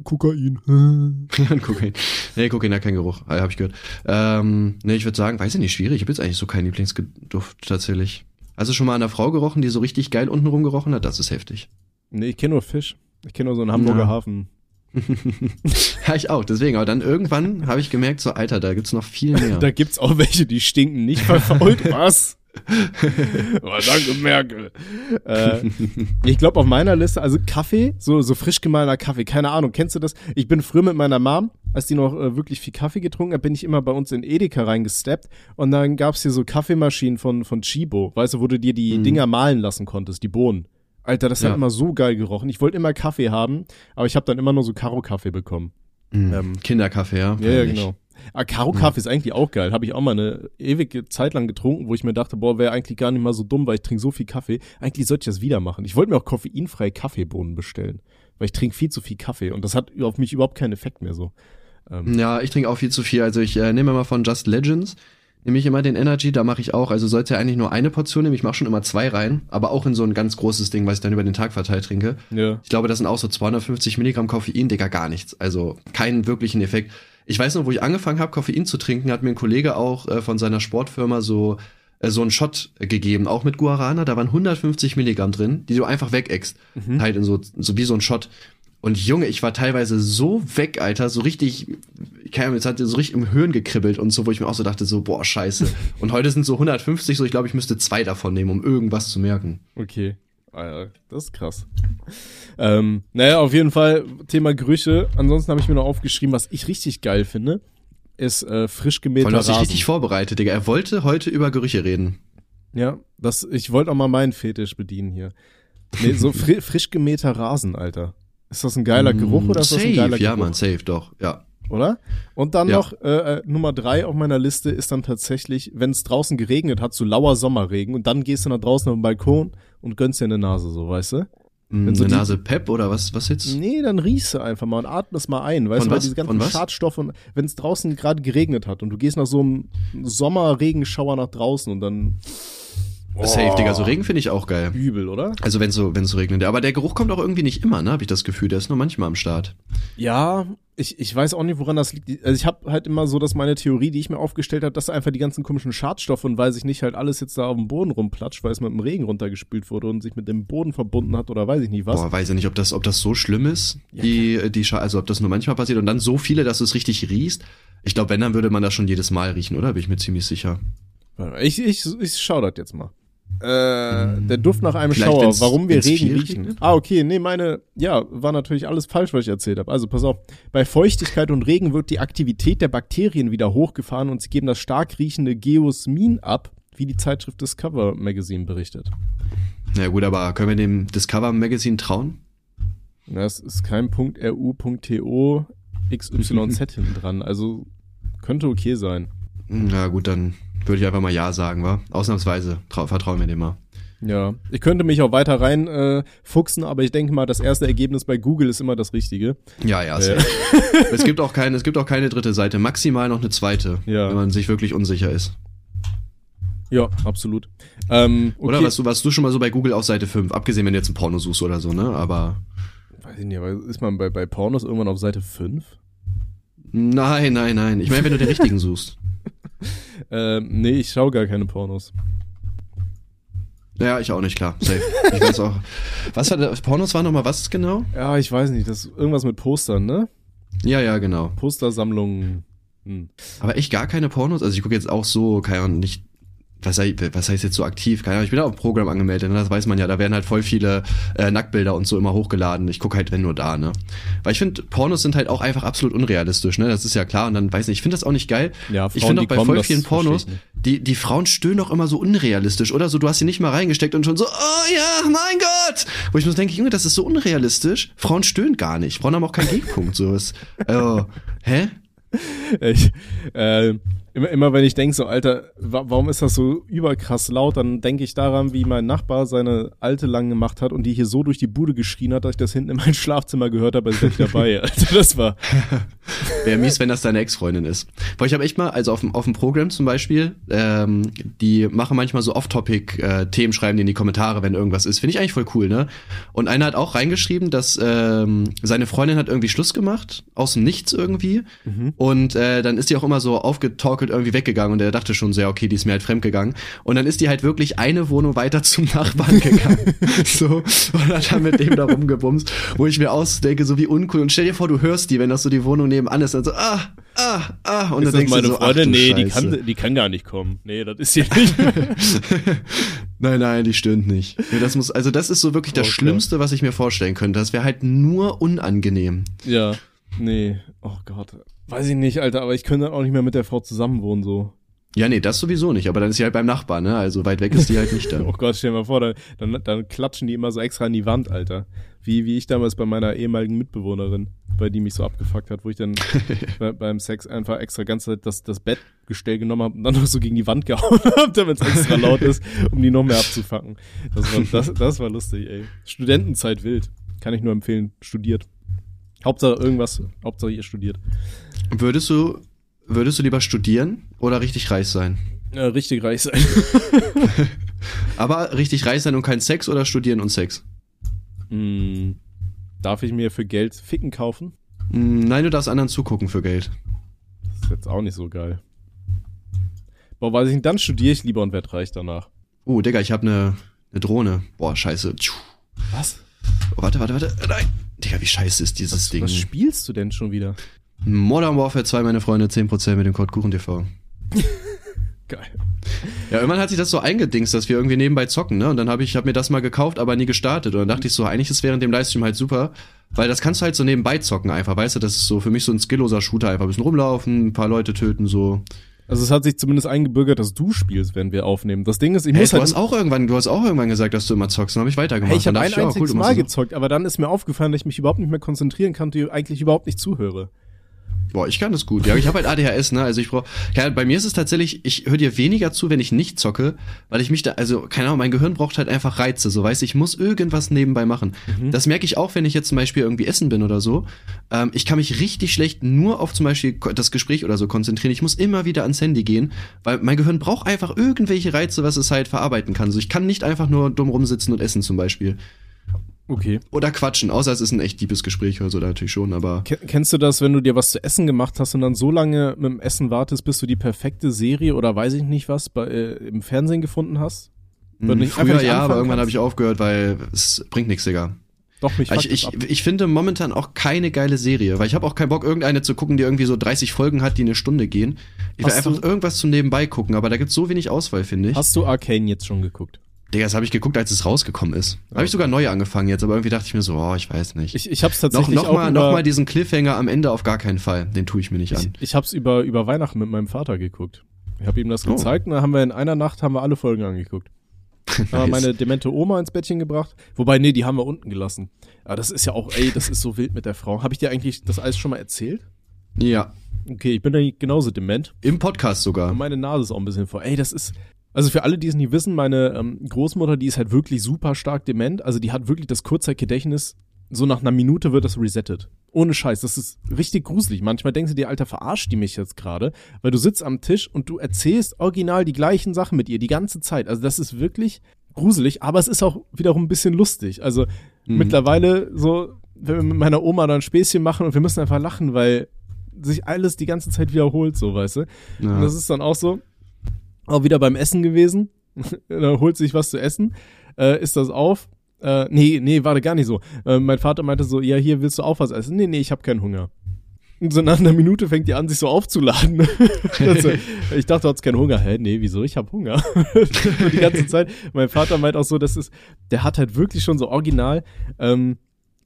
Kokain. Ja, Kokain. Nee, Kokain hat keinen Geruch, äh, habe ich gehört. Ähm, nee, ich würde sagen, weiß ich nicht, schwierig. Ich habe jetzt eigentlich so keinen Lieblingsduft tatsächlich. Hast du schon mal an einer Frau gerochen, die so richtig geil untenrum gerochen hat? Das ist heftig. nee, ich kenne nur Fisch. Ich kenne nur so einen Hamburger Ja. Hafen. ja, ich auch, deswegen. Aber dann irgendwann habe ich gemerkt, so, Alter, da gibt's noch viel mehr. Da gibt's auch welche, die stinken nicht verfault. Was? oh, danke, Merkel. Äh, ich glaube, auf meiner Liste, also Kaffee, so, so frisch gemahlener Kaffee, keine Ahnung, kennst du das? Ich bin früher mit meiner Mom, als die noch äh, wirklich viel Kaffee getrunken hat, bin ich immer bei uns in Edeka reingesteppt und dann gab's hier so Kaffeemaschinen von, von Chibo, weißt du, wo du dir die Mhm. Dinger mahlen lassen konntest, die Bohnen. Alter, das Ja. hat immer so geil gerochen. Ich wollte immer Kaffee haben, aber ich habe dann immer nur so Karo-Kaffee bekommen. Mm, ähm, Kinderkaffee, ja. Ja, ja, genau. Ah, Karo-Kaffee ist eigentlich auch geil. Habe ich auch mal eine ewige Zeit lang getrunken, wo ich mir dachte, boah, wäre eigentlich gar nicht mal so dumm, weil ich trinke so viel Kaffee. Eigentlich sollte ich das wieder machen. Ich wollte mir auch koffeinfreie Kaffeebohnen bestellen, weil ich trinke viel zu viel Kaffee und das hat auf mich überhaupt keinen Effekt mehr so. Ähm, Ja, ich trinke auch viel zu viel. Also ich äh, nehme immer von Just Legends, nehme ich immer den Energy, da mache ich auch, also sollte ja eigentlich nur eine Portion nehmen, ich mache schon immer zwei rein, aber auch in so ein ganz großes Ding, was ich dann über den Tag verteilt trinke. ja. Ich glaube, das sind auch so 250 Milligramm Koffein, Digga, gar nichts. Also keinen wirklichen Effekt. Ich weiß noch, wo ich angefangen habe, Koffein zu trinken, hat mir ein Kollege auch äh, von seiner Sportfirma so äh, so einen Shot gegeben, auch mit Guarana. Da waren 150 Milligramm drin, die du einfach wegäckst. Mhm. Halt in so, so wie so ein Shot. Und Junge, ich war teilweise so weg, Alter, so richtig, keine Ahnung, jetzt hat so richtig im Hirn gekribbelt und so, wo ich mir auch so dachte, so, boah, scheiße. Und heute sind so 150, so ich glaube, ich müsste zwei davon nehmen, um irgendwas zu merken. Okay. Ah, ja, das ist krass. Ähm, naja, auf jeden Fall Thema Gerüche. Ansonsten habe ich mir noch aufgeschrieben, was ich richtig geil finde, ist äh, frisch gemähter du hast dich Rasen. richtig vorbereitet, Digga. Er wollte heute über Gerüche reden. Ja, das, ich wollte auch mal meinen Fetisch bedienen hier. Nee, so fri frisch gemähter Rasen, Alter. Ist das ein geiler Geruch oder ist das Mm, ein geiler ja, Geruch? Mann, safe, doch, ja. Oder? Und dann Ja. noch äh, äh, Nummer drei auf meiner Liste ist dann tatsächlich, wenn es draußen geregnet hat, so lauer Sommerregen und dann gehst du nach draußen auf den Balkon und gönnst dir eine Nase, so, weißt du? Wenn so die- Nase Pep oder was, was jetzt? Nee, dann riechst du einfach mal und atmest mal ein, weißt Von du, weil was? diese ganzen? Schadstoffe und wenn es draußen gerade geregnet hat und du gehst nach so einem Sommerregenschauer nach draußen und dann Safe, Digga, so Regen finde ich auch geil. übel, oder? Also wenn so, wenn so regnet. Aber der Geruch kommt auch irgendwie nicht immer, ne? Habe ich das Gefühl. Der ist nur manchmal am Start. Ja, ich, ich weiß auch nicht, woran das liegt. Also ich habe halt immer so, dass meine Theorie, die ich mir aufgestellt habe, dass einfach die ganzen komischen Schadstoffe und weil sich nicht halt alles jetzt da auf dem Boden rumplatscht, weil es mit dem Regen runtergespült wurde und sich mit dem Boden verbunden hat oder weiß ich nicht was. Boah, weiß ich nicht, ob das, ob das so schlimm ist, Ja, die, die Scha also ob das nur manchmal passiert und dann so viele, dass du es richtig riechst. Ich glaube, wenn, dann würde man das schon jedes Mal riechen, oder? Bin ich mir ziemlich sicher. Ich, ich, ich schau das jetzt mal. Äh, der Duft nach einem Vielleicht, Schauer, warum wir Regen riechen. Ah, okay, nee, meine, ja, war natürlich alles falsch, was ich erzählt habe. Also pass auf, bei Feuchtigkeit und Regen wird die Aktivität der Bakterien wieder hochgefahren und sie geben das stark riechende Geosmin ab, wie die Zeitschrift Discover Magazine berichtet. Na gut, aber können wir dem Discover Magazine trauen? Das ist kein .ru.to XYZ hinten dran, also könnte okay sein. Na gut, dann würde ich einfach mal Ja sagen, wa? Ausnahmsweise. Trau vertrauen wir dem mal. Ja, ich könnte mich auch weiter rein äh, fuchsen, aber ich denke mal, das erste Ergebnis bei Google ist immer das Richtige. Ja, ja, Äh. es gibt auch keine, es gibt auch keine dritte Seite, maximal noch eine zweite, Ja. wenn man sich wirklich unsicher ist. Ja, absolut. Ähm, okay. Oder was du, was du schon mal so bei Google auf Seite 5, abgesehen wenn du jetzt ein Porno suchst oder so, ne? Aber Weiß ich nicht, aber ist man bei, bei Pornos irgendwann auf Seite 5? nein, nein, nein. Ich meine, wenn du den richtigen suchst. Ähm, nee, ich schaue gar keine Pornos. Ja, ich auch nicht, klar. Safe. Ich weiß auch. Was war das? Pornos war nochmal was genau? Ja, ich weiß nicht, das ist irgendwas mit Postern, ne? Ja, ja, genau. Postersammlungen. Hm. Aber echt gar keine Pornos? Also ich gucke jetzt auch so, keine Ahnung, nicht, was, sei- was heißt jetzt so aktiv? Keine Ahnung, ich bin da auf dem Programm angemeldet, ne? das weiß man ja, da werden halt voll viele äh, Nacktbilder und so immer hochgeladen. Ich gucke halt, wenn nur da, ne? Weil ich finde, Pornos sind halt auch einfach absolut unrealistisch, ne? Das ist ja klar. Und dann weiß nicht, ich finde das auch nicht geil. Ja, ich Frauen, finde auch bei kommen, voll vielen Pornos, die, die Frauen stöhnen auch immer so unrealistisch, oder? So, du hast sie nicht mal reingesteckt und schon so, oh ja, mein Gott! Wo ich muss denken, Junge, das ist so unrealistisch. Frauen stöhnen gar nicht. Frauen haben auch keinen Gegenpunkt, so ist. Oh, hä? Ich, äh, immer, immer wenn ich denke, so, Alter, wa warum ist das so überkrass laut, dann denke ich daran, wie mein Nachbar seine Alte lang gemacht hat und die hier so durch die Bude geschrien hat, dass ich das hinten in mein Schlafzimmer gehört habe, als wäre ich dabei. Alter, das war. Wäre mies, wenn das deine Ex-Freundin ist. Weil ich habe echt mal, also auf dem, auf dem Programm zum Beispiel, ähm, die machen manchmal so Off-Topic-Themen, schreiben die in die Kommentare, wenn irgendwas ist. Finde ich eigentlich voll cool, ne? Und einer hat auch reingeschrieben, dass ähm, seine Freundin hat irgendwie Schluss gemacht, aus dem Nichts irgendwie. Und äh, dann ist die auch immer so aufgetorkelt irgendwie weggegangen und er dachte schon sehr, okay, die ist mir halt fremdgegangen. Und dann ist die halt wirklich eine Wohnung weiter zum Nachbarn gegangen. so, und hat dann mit dem da rumgebumst, wo ich mir ausdenke, so wie uncool. Und stell dir vor, du hörst die, wenn das so die Wohnung nebenan ist, dann so, ah, ah, ah. Und ist dann das denkst meine du so, Freundin? ach, nee, die kann, die kann gar nicht kommen. Nee, das ist hier nicht. Nein, nein, die stöhnt nicht. Nee, das muss, also das ist so wirklich das Okay. Schlimmste, was ich mir vorstellen könnte. Das wäre halt nur unangenehm. ja, nee. Oh Gott. Weiß ich nicht, Alter, aber ich könnte auch nicht mehr mit der Frau zusammenwohnen, so. Ja, nee, das sowieso nicht, aber dann ist sie halt beim Nachbarn, ne? Also weit weg ist die halt nicht Oh dann. Gott, stell dir mal vor, da, dann, dann klatschen die immer so extra an die Wand, Alter. Wie, wie ich damals bei meiner ehemaligen Mitbewohnerin, bei die mich so abgefuckt hat, wo ich dann bei, beim Sex einfach extra ganze Zeit das, das Bettgestell genommen habe und dann noch so gegen die Wand gehauen habe, damit es extra laut ist, um die noch mehr abzufacken. Das war, das, das war lustig, ey. Studentenzeit wild. Kann ich nur empfehlen. Studiert. Hauptsache irgendwas, Hauptsache ihr studiert. Würdest du, würdest du lieber studieren oder richtig reich sein? Ja, richtig reich sein. Aber richtig reich sein und kein Sex oder studieren und Sex? Hm, darf ich mir für Geld Ficken kaufen? Hm, Nein, du darfst anderen zugucken für Geld. Das ist jetzt auch nicht so geil. Boah, weiß ich nicht, dann studiere ich lieber und werd reich danach. Oh, Digga, ich habe eine ne Drohne. Boah, scheiße. Was? Oh, warte, warte, warte. Nein. Digga, wie scheiße ist dieses Was, Ding? was spielst du denn schon wieder? Modern Warfare 2, meine Freunde, 10% mit dem Code KuchenTV. Geil. Ja, irgendwann hat sich das so eingedingst, dass wir irgendwie nebenbei zocken, ne? Und dann habe ich hab mir das mal gekauft, aber nie gestartet. Und dann dachte ich so, eigentlich ist während dem Livestream halt super, weil das kannst du halt so nebenbei zocken einfach, weißt du? Das ist so für mich so ein skillloser Shooter, einfach ein bisschen rumlaufen, ein paar Leute töten, so. Also es hat sich zumindest eingebürgert, dass du spielst, wenn wir aufnehmen. Das Ding ist, ich Hey, muss du halt... hast auch irgendwann, du hast auch irgendwann gesagt, dass du immer zockst, dann habe ich weitergemacht. hey, ich habe ein einziges cool, du machst Mal gezockt, aber dann ist mir aufgefallen, dass ich mich überhaupt nicht mehr konzentrieren kann, und eigentlich überhaupt nicht zuhöre. Boah, ich kann das gut. Ja, ich habe halt ADHS, ne? Also ich brauch, ja, bei mir ist es tatsächlich, ich höre dir weniger zu, wenn ich nicht zocke, weil ich mich da, also keine Ahnung, mein Gehirn braucht halt einfach Reize, so weißt, du, ich muss irgendwas nebenbei machen. Das merke ich auch, wenn ich jetzt zum Beispiel irgendwie essen bin oder so. Ähm, ich kann mich richtig schlecht nur auf zum Beispiel das Gespräch oder so konzentrieren. Ich muss immer wieder ans Handy gehen, weil mein Gehirn braucht einfach irgendwelche Reize, was es halt verarbeiten kann. So ich kann nicht einfach nur dumm rumsitzen und essen zum Beispiel Okay. oder quatschen, außer es ist ein echt liebes Gespräch oder so, da natürlich schon, aber Ken kennst du das, wenn du dir was zu essen gemacht hast und dann so lange mit dem Essen wartest, bis du die perfekte Serie oder weiß ich nicht was bei, äh, im Fernsehen gefunden hast? Hm, nicht- einfach früher ja, aber irgendwann habe ich aufgehört, weil es bringt nichts, Digga. Doch, mich fuckt Ich, ich, ich finde momentan auch keine geile Serie, weil ich habe auch keinen Bock, irgendeine zu gucken, die irgendwie so 30 Folgen hat, die eine Stunde gehen. Ich will Hast einfach irgendwas zum Nebenbei gucken, aber da gibt's so wenig Auswahl, finde ich. Hast du Arcane jetzt schon geguckt? Digga, das habe ich geguckt, als es rausgekommen ist. Habe ich sogar neu angefangen jetzt, aber irgendwie dachte ich mir so, oh, ich weiß nicht. Ich, ich hab's noch tatsächlich noch auch mal, über, noch mal diesen Cliffhanger am Ende auf gar keinen Fall. Den tue ich mir nicht ich, an. ich hab's über, über Weihnachten mit meinem Vater geguckt. Ich habe ihm das Oh. gezeigt und dann haben wir in einer Nacht haben wir alle Folgen angeguckt. Haben wir Nice. meine demente Oma ins Bettchen gebracht. Wobei, nee, die haben wir unten gelassen. Aber das ist ja auch, ey, das ist so wild mit der Frau. Habe ich dir eigentlich das alles schon mal erzählt? Ja, Okay, ich bin da genauso dement. im Podcast sogar. Und meine Nase ist auch ein bisschen voll. Ey, das ist. Also für alle, die es nicht wissen, meine ähm, Großmutter, die ist halt wirklich super stark dement. Also die hat wirklich das Kurzzeitgedächtnis. So nach einer Minute wird das resettet. Ohne Scheiß. Das ist richtig gruselig. Manchmal denkst du dir, Alter, verarscht die mich jetzt gerade? Weil du sitzt am Tisch und du erzählst original die gleichen Sachen mit ihr die ganze Zeit. Also das ist wirklich gruselig, aber es ist auch wiederum ein bisschen lustig. Also Mhm. mittlerweile so, wenn wir mit meiner Oma dann Späßchen machen und wir müssen einfach lachen, weil sich alles die ganze Zeit wiederholt, so, weißt du? Und Ja. das ist dann auch so, auch wieder beim Essen gewesen. da holt sich was zu essen, äh, isst das auf. Äh, nee, nee, war gar nicht so. Äh, mein Vater meinte so, ja, hier willst du auch was essen? Nee, nee, ich habe keinen Hunger. Und so nach einer Minute fängt die an, sich so aufzuladen. also, ich dachte, du hast keinen Hunger. Hä, nee, wieso? Ich habe Hunger. Die ganze Zeit. Mein Vater meint auch so, das ist, der hat halt wirklich schon so original, ähm,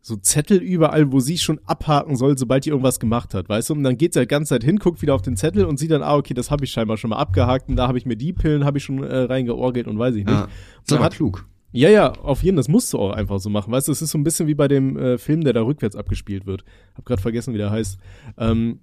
so Zettel überall, wo sie schon abhaken soll, sobald die irgendwas gemacht hat, weißt du? Und dann geht sie halt ganze Zeit hin, guckt wieder auf den Zettel und sieht dann, ah, okay, das habe ich scheinbar schon mal abgehakt und da habe ich mir die Pillen, habe ich schon äh, reingeorgelt und weiß ich nicht. ja. Ist Man aber hat- klug. Ja, ja, auf jeden, das musst du auch einfach so machen, weißt du? Es ist so ein bisschen wie bei dem äh, Film, der da rückwärts abgespielt wird. Hab grad vergessen, wie der heißt. Ähm,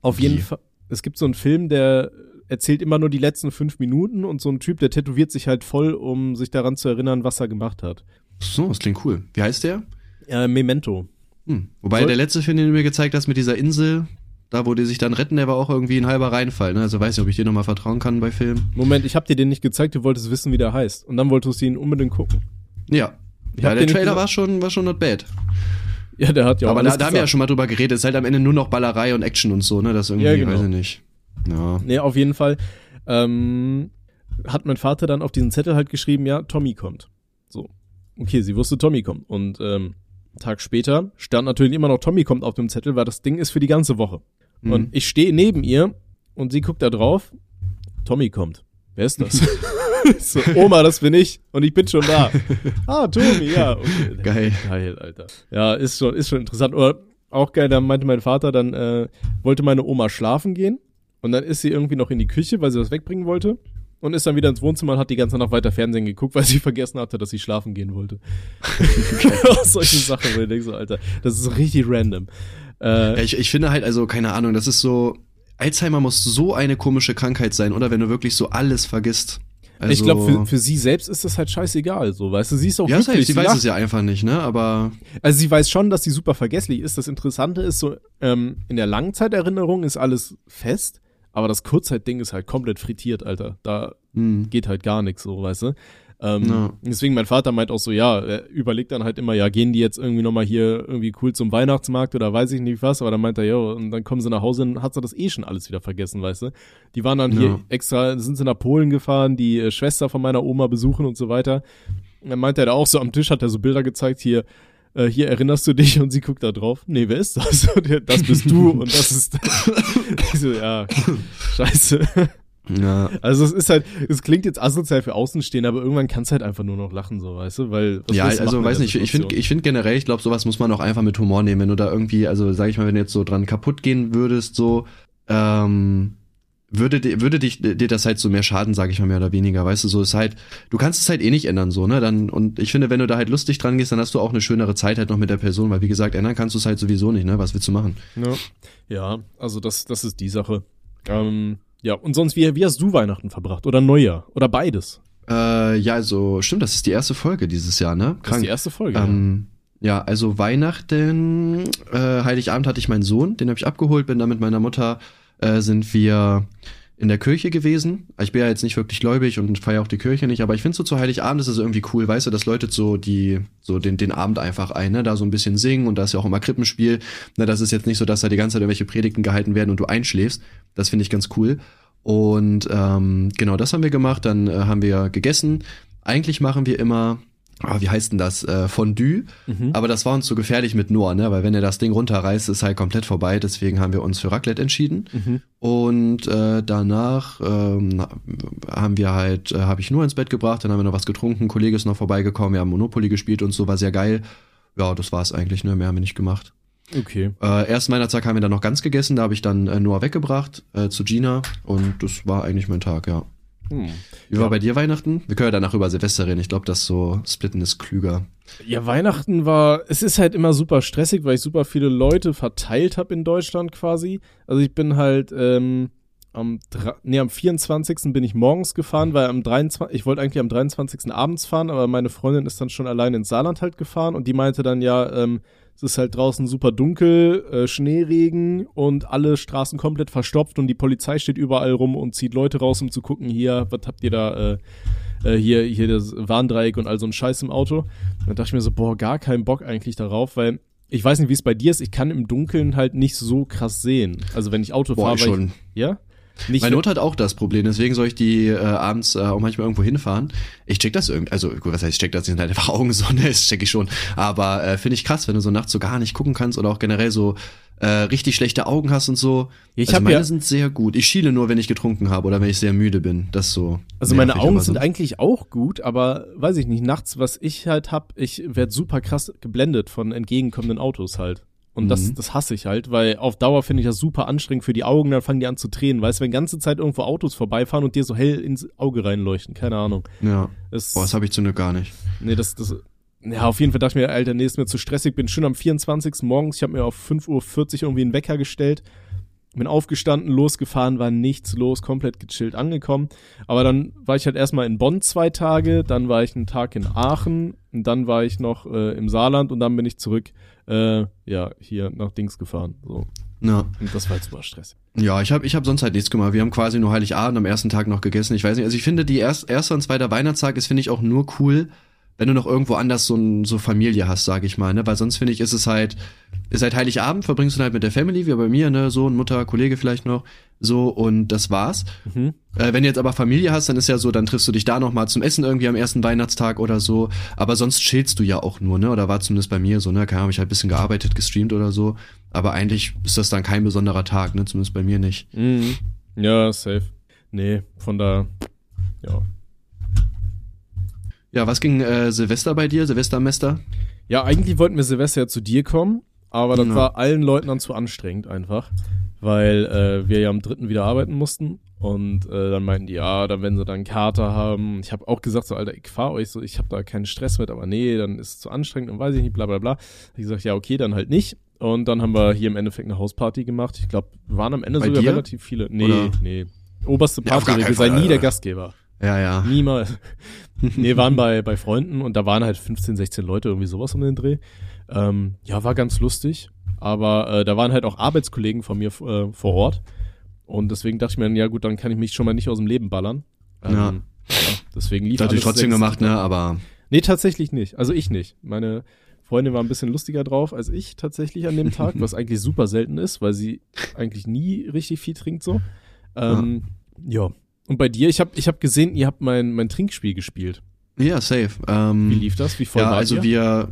auf jeden Wie? Fall, es gibt so einen Film, der erzählt immer nur die letzten fünf Minuten und so ein Typ, der tätowiert sich halt voll, um sich daran zu erinnern, was er gemacht hat. So, das klingt cool. Wie heißt der? Äh, Memento. Hm. Wobei Soll- der letzte Film, den du mir gezeigt hast mit dieser Insel, da wo die sich dann retten, der war auch irgendwie ein halber Reinfall. Ne? Also weiß nicht, ob ich dir nochmal vertrauen kann bei Filmen. Moment, ich hab dir den nicht gezeigt, du wolltest wissen, wie der heißt. Und dann wolltest du ihn unbedingt gucken. Ja. Ich Ja, der Trailer war schon, war schon not bad. Ja, der hat ja auch aber da, da haben wir ja schon mal drüber geredet. Es ist halt am Ende nur noch Ballerei und Action und so, ne? Das irgendwie, Ja, genau. weiß ich nicht. Ja. Nee, auf jeden Fall ähm, hat mein Vater dann auf diesen Zettel halt geschrieben, ja, Tommy kommt. So. Okay, sie wusste, Tommy kommt. Und ähm, Tag später stand natürlich immer noch Tommy kommt auf dem Zettel, weil das Ding ist für die ganze Woche. Mhm. Und ich stehe neben ihr und sie guckt da drauf. Tommy kommt. Wer ist das? so, Oma, das bin ich. Und ich bin schon da. ah, Tommy, ja. Okay. Geil. Geil, Alter. Ja, ist schon, ist schon interessant. Oder auch geil, da meinte mein Vater, dann äh, wollte meine Oma schlafen gehen. Und dann ist sie irgendwie noch in die Küche, weil sie was wegbringen wollte. Und ist dann wieder ins Wohnzimmer und hat die ganze Nacht weiter Fernsehen geguckt, weil sie vergessen hatte, dass sie schlafen gehen wollte. Solche Sachen, wo ich denke so, Alter, das ist richtig random. Äh, Ja, ich, ich finde halt, also, keine Ahnung, das ist so, Alzheimer muss so eine komische Krankheit sein, oder wenn du wirklich so alles vergisst. Also, ich glaube, für, für sie selbst ist das halt scheißegal, so, weißt du, sie ist auch ja, glücklich. safe, sie weiß lacht. es ja einfach nicht, ne? Aber Also sie weiß schon, dass sie super vergesslich ist. Das Interessante ist so, ähm, in der Langzeiterinnerung ist alles fest, aber das Kurzzeitding ist halt komplett frittiert, Alter. Da hm, geht halt gar nichts so, weißt du? Ähm, Ja. Deswegen mein Vater meint auch so, ja, er überlegt dann halt immer, ja, gehen die jetzt irgendwie nochmal hier irgendwie cool zum Weihnachtsmarkt oder weiß ich nicht was, aber dann meint er, ja, und dann kommen sie nach Hause und hat sie das eh schon alles wieder vergessen, weißt du? Die waren dann Ja. hier extra, sind sie nach Polen gefahren, die äh, Schwester von meiner Oma besuchen und so weiter. Und dann meint er da auch so am Tisch, hat er so Bilder gezeigt, hier, äh, hier erinnerst du dich und sie guckt da drauf. Nee, wer ist das? Das bist du und das ist. ich so, ja, scheiße. ja. Also es ist halt, es klingt jetzt asozial für Außenstehende, aber irgendwann kannst du halt einfach nur noch lachen, so, weißt du? Weil, was Ja, also weiß nicht, ich finde ich find generell, ich glaube, sowas muss man auch einfach mit Humor nehmen, wenn du da irgendwie, also sag ich mal, wenn du jetzt so dran kaputt gehen würdest, so, ähm, würde, würde dich, dir das halt so mehr schaden, sag ich mal, mehr oder weniger, weißt du, so ist halt, du kannst es halt eh nicht ändern, so, ne, dann, und ich finde, wenn du da halt lustig dran gehst, dann hast du auch eine schönere Zeit halt noch mit der Person, weil wie gesagt, ändern kannst du es halt sowieso nicht, ne, was willst du machen? Ja, ja also das, das ist die Sache. Ähm, ja, und sonst, wie, wie hast du Weihnachten verbracht? Oder Neujahr? Oder beides? Äh, ja, also, stimmt, das ist die erste Folge dieses Jahr, ne? Das ist die erste Folge. Ähm, ja, also Weihnachten, äh, Heiligabend hatte ich meinen Sohn, den habe ich abgeholt, bin da mit meiner Mutter, äh, sind wir in der Kirche gewesen. Ich bin ja jetzt nicht wirklich gläubig und feiere auch die Kirche nicht, aber ich finde so zu Heiligabend ist es irgendwie cool, weißt du, das läutet so die, so den, den Abend einfach ein, ne, da so ein bisschen singen und da ist ja auch immer Krippenspiel, ne, das ist jetzt nicht so, dass da die ganze Zeit irgendwelche Predigten gehalten werden und du einschläfst, das finde ich ganz cool. Und ähm, genau, das haben wir gemacht, dann äh, haben wir gegessen. Eigentlich machen wir immer ah, wie heißt denn das, äh, Fondue. Mhm. Aber das war uns zu gefährlich mit Noah, ne? Weil wenn er das Ding runterreißt, ist halt komplett vorbei. Deswegen haben wir uns für Raclette entschieden. Mhm. Und äh, danach ähm, haben wir halt, äh, habe ich nur ins Bett gebracht, dann haben wir noch was getrunken, ein Kollege ist noch vorbeigekommen, wir haben Monopoly gespielt und so, war sehr geil. Ja, das war's eigentlich, ne? Mehr haben wir nicht gemacht. Okay. Äh, erst Weihnachtstag haben wir dann noch ganz gegessen, da habe ich dann äh, Noah weggebracht äh, zu Gina und das war eigentlich mein Tag, ja. Hm. Wie Ja. war bei dir Weihnachten? Wir können ja danach über Silvester reden. Ich glaube, das so splitten ist klüger. Ja, Weihnachten war, es ist halt immer super stressig, weil ich super viele Leute verteilt habe in Deutschland quasi. Also ich bin halt ähm, am, nee, am 24. bin ich morgens gefahren, weil am 23. ich wollte eigentlich am 23. abends fahren, aber meine Freundin ist dann schon allein ins Saarland halt gefahren und die meinte dann ja, ähm, es ist halt draußen super dunkel, äh, Schneeregen und alle Straßen komplett verstopft und die Polizei steht überall rum und zieht Leute raus, um zu gucken, hier, was habt ihr da, äh, äh, hier, hier das Warndreieck und all so ein Scheiß im Auto. Dann dachte ich mir so, boah, gar keinen Bock eigentlich darauf, weil ich weiß nicht, wie es bei dir ist, ich kann im Dunkeln halt nicht so krass sehen. Also wenn ich Auto fahre, ich weil schon. Ich, ja? Nicht Meine Mutter hat auch das Problem, deswegen soll ich die äh, abends äh, auch manchmal irgendwo hinfahren. Ich check das irgendwie, also gut, was heißt, ich check das, sind halt einfach Augen so, ne, das check ich schon. Aber äh, finde ich krass, wenn du so nachts so gar nicht gucken kannst oder auch generell so äh, richtig schlechte Augen hast und so. Ich also hab meine ja- sind sehr gut. Ich schiele nur, wenn ich getrunken habe oder wenn ich sehr müde bin. Das so. Also meine Augen sind so. eigentlich auch gut, aber weiß ich nicht, nachts, was ich halt hab, ich werd super krass geblendet von entgegenkommenden Autos halt. Und das, Mhm. das hasse ich halt, weil auf Dauer finde ich das super anstrengend für die Augen, dann fangen die an zu tränen. Weißt du, wenn ganze Zeit irgendwo Autos vorbeifahren und dir so hell ins Auge reinleuchten, keine Ahnung. Ja. Das, Boah, das habe ich zum Glück gar nicht. nee, das, das, ja, auf jeden Fall dachte ich mir, Alter, nee, ist mir zu stressig, bin schon am 24. morgens, ich habe mir auf 5.40 Uhr irgendwie einen Wecker gestellt, bin aufgestanden, losgefahren, war nichts los, komplett gechillt angekommen. Aber dann war ich halt erstmal in Bonn zwei Tage, dann war ich einen Tag in Aachen und dann war ich noch äh, im Saarland und dann bin ich zurück, äh, ja, hier nach Dings gefahren. So. Ja. Und das war halt super stressig. Ja, ich habe ich hab sonst halt nichts gemacht. Wir haben quasi nur Heiligabend am ersten Tag noch gegessen. Ich weiß nicht, also ich finde, die erst, erste und zweite Weihnachtstag ist, finde ich, auch nur cool, wenn du noch irgendwo anders so, ein, so Familie hast, sage ich mal, ne? Weil sonst finde ich, ist es halt, ist halt Heiligabend, verbringst du halt mit der Family, wie bei mir, ne? Sohn, Mutter, Kollege vielleicht noch, so und das war's. Mhm. Äh, wenn du jetzt aber Familie hast, dann ist ja so, dann triffst du dich da noch mal zum Essen irgendwie am ersten Weihnachtstag oder so. Aber sonst chillst du ja auch nur, ne? Oder war zumindest bei mir so, ne? Keine Ahnung, ich halt ein bisschen gearbeitet, gestreamt oder so. Aber eigentlich ist das dann kein besonderer Tag, ne? Zumindest bei mir nicht. Mhm. Ja, safe. Nee, von da, ja. Ja, was ging äh, Silvester bei dir, Silvestermester? Ja, eigentlich wollten wir Silvester ja zu dir kommen, aber das Ja. war allen Leuten dann zu anstrengend einfach, weil äh, wir ja am dritten wieder arbeiten mussten und äh, dann meinten die, ja, dann werden sie dann einen Kater haben. Ich habe auch gesagt, so Alter, ich fahr euch so, ich habe da keinen Stress mit, aber nee, dann ist es zu anstrengend und weiß ich nicht, bla bla bla. Ich gesagt, ja, okay, dann halt nicht. Und dann haben wir hier im Endeffekt eine Hausparty gemacht. Ich glaube, waren am Ende Bei sogar dir? relativ viele. Nee, Oder? nee. Oberste Ja, auf gar Party, keinen sei nie der. Gastgeber. Ja, ja. Niemals. nee, waren bei, bei Freunden und da waren halt 15, 16 Leute, irgendwie sowas um den Dreh. Ähm, ja, war ganz lustig. Aber äh, da waren halt auch Arbeitskollegen von mir äh, vor Ort. Und deswegen dachte ich mir, ja gut, dann kann ich mich schon mal nicht aus dem Leben ballern. Ähm, Ja. ja. Deswegen lief Das natürlich trotzdem gemacht, ne? Aber Nee, tatsächlich nicht. Also ich nicht. Meine Freundin war ein bisschen lustiger drauf als ich tatsächlich an dem Tag, was eigentlich super selten ist, weil sie eigentlich nie richtig viel trinkt so. Ähm, ja. Und bei dir, ich habe ich hab gesehen, ihr habt mein, mein Trinkspiel gespielt. ja, safe. Ähm, Wie lief das? Wie voll ja, war also ihr? wir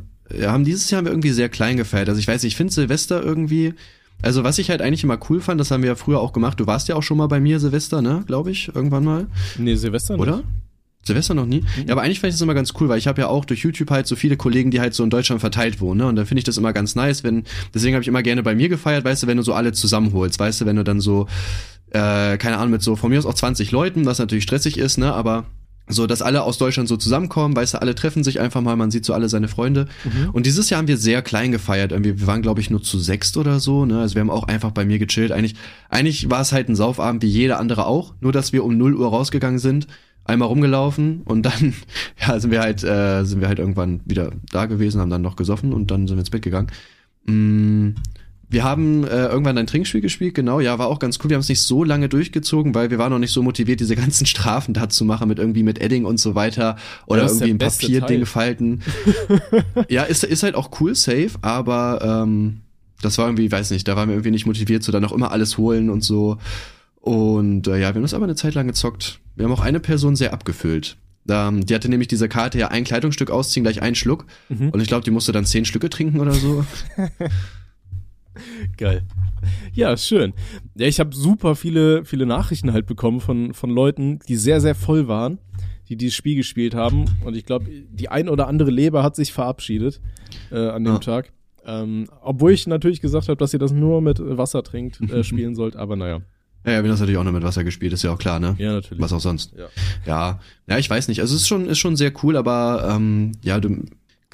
haben dieses Jahr haben wir irgendwie sehr klein gefeiert. Also ich weiß, ich finde Silvester irgendwie. Also was ich halt eigentlich immer cool fand, das haben wir ja früher auch gemacht. Du warst ja auch schon mal bei mir Silvester, ne? Glaube ich, irgendwann mal, Nee, Silvester nicht. oder? Silvester noch nie. Ja, aber eigentlich fand ich das immer ganz cool, weil ich habe ja auch durch YouTube halt so viele Kollegen, die halt so in Deutschland verteilt wohnen, ne? Und dann finde ich das immer ganz nice, wenn, deswegen habe ich immer gerne bei mir gefeiert, weißt du, wenn du so alle zusammenholst, weißt du, wenn du dann so, äh, keine Ahnung, mit so von mir aus auch 20 Leuten, was natürlich stressig ist, ne? Aber so, dass alle aus Deutschland so zusammenkommen, weißt du, alle treffen sich einfach mal, man sieht so alle seine Freunde. Und dieses Jahr haben wir sehr klein gefeiert. Irgendwie, wir waren, glaube ich, nur zu sechst oder so, ne? Also wir haben auch einfach bei mir gechillt. Eigentlich, eigentlich war es halt ein Saufabend wie jeder andere auch, nur dass wir um 0 Uhr rausgegangen sind, einmal rumgelaufen und dann, ja, sind wir halt, äh, sind wir halt irgendwann wieder da gewesen, haben dann noch gesoffen und dann sind wir ins Bett gegangen. Mm, wir haben äh, irgendwann ein Trinkspiel gespielt, genau, ja, war auch ganz cool. Wir haben es nicht so lange durchgezogen, weil wir waren noch nicht so motiviert, diese ganzen Strafen da zu machen mit irgendwie mit Edding und so weiter oder ist irgendwie ein Papierding falten. ja, ist, ist halt auch cool, safe, aber ähm, das war irgendwie, weiß nicht, da waren wir irgendwie nicht motiviert, so dann auch immer alles holen und so. Und äh, ja, wir haben das aber eine Zeit lang gezockt. Wir haben auch eine Person sehr abgefüllt. Ähm, die hatte nämlich diese Karte ja ein Kleidungsstück ausziehen, gleich einen Schluck. Mhm. Und ich glaube, die musste dann zehn Schlücke trinken oder so. Geil. Ja, schön. Ja, ich habe super viele, viele Nachrichten halt bekommen von, von Leuten, die sehr, sehr voll waren, die dieses Spiel gespielt haben. Und ich glaube, die ein oder andere Leber hat sich verabschiedet äh, an dem Ja. Tag. Ähm, obwohl ich natürlich gesagt habe, dass ihr das nur mit Wasser trinkt, äh, spielen sollt, aber naja. Ja, ja, wir haben das natürlich auch nur mit Wasser gespielt, ist ja auch klar, ne? Ja, natürlich. Was auch sonst. Ja. Ja, ja, ich weiß nicht. Also es ist schon, ist schon sehr cool, aber ähm, ja, du,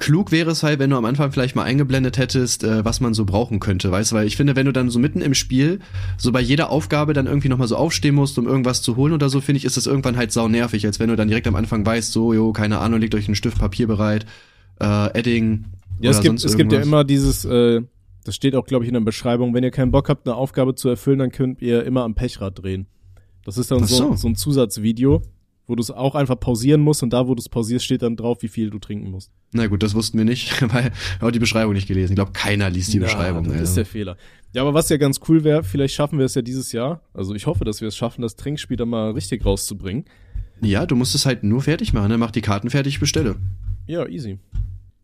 klug wäre es halt, wenn du am Anfang vielleicht mal eingeblendet hättest, äh, was man so brauchen könnte, weißt du? Weil ich finde, wenn du dann so mitten im Spiel so bei jeder Aufgabe dann irgendwie nochmal so aufstehen musst, um irgendwas zu holen oder so, finde ich, ist das irgendwann halt sau nervig, als wenn du dann direkt am Anfang weißt, so, jo, keine Ahnung, legt euch einen Stift Papier bereit, äh, Edding. Ja, es gibt, es gibt ja immer dieses, äh, das steht auch, glaube ich, in der Beschreibung, wenn ihr keinen Bock habt, eine Aufgabe zu erfüllen, dann könnt ihr immer am Pechrad drehen. Das ist dann so. so ein Zusatzvideo, wo du es auch einfach pausieren musst und da, wo du es pausierst, steht dann drauf, wie viel du trinken musst. Na gut, das wussten wir nicht, weil wir haben die Beschreibung nicht gelesen. Ich glaube, keiner liest die Ja, Beschreibung. Das ist also. der Fehler. Ja, aber was ja ganz cool wäre, vielleicht schaffen wir es ja dieses Jahr. Also ich hoffe, dass wir es schaffen, das Trinkspiel dann mal richtig rauszubringen. ja, du musst es halt nur fertig machen, ne? Mach die Karten fertig, bestelle. Ja, easy.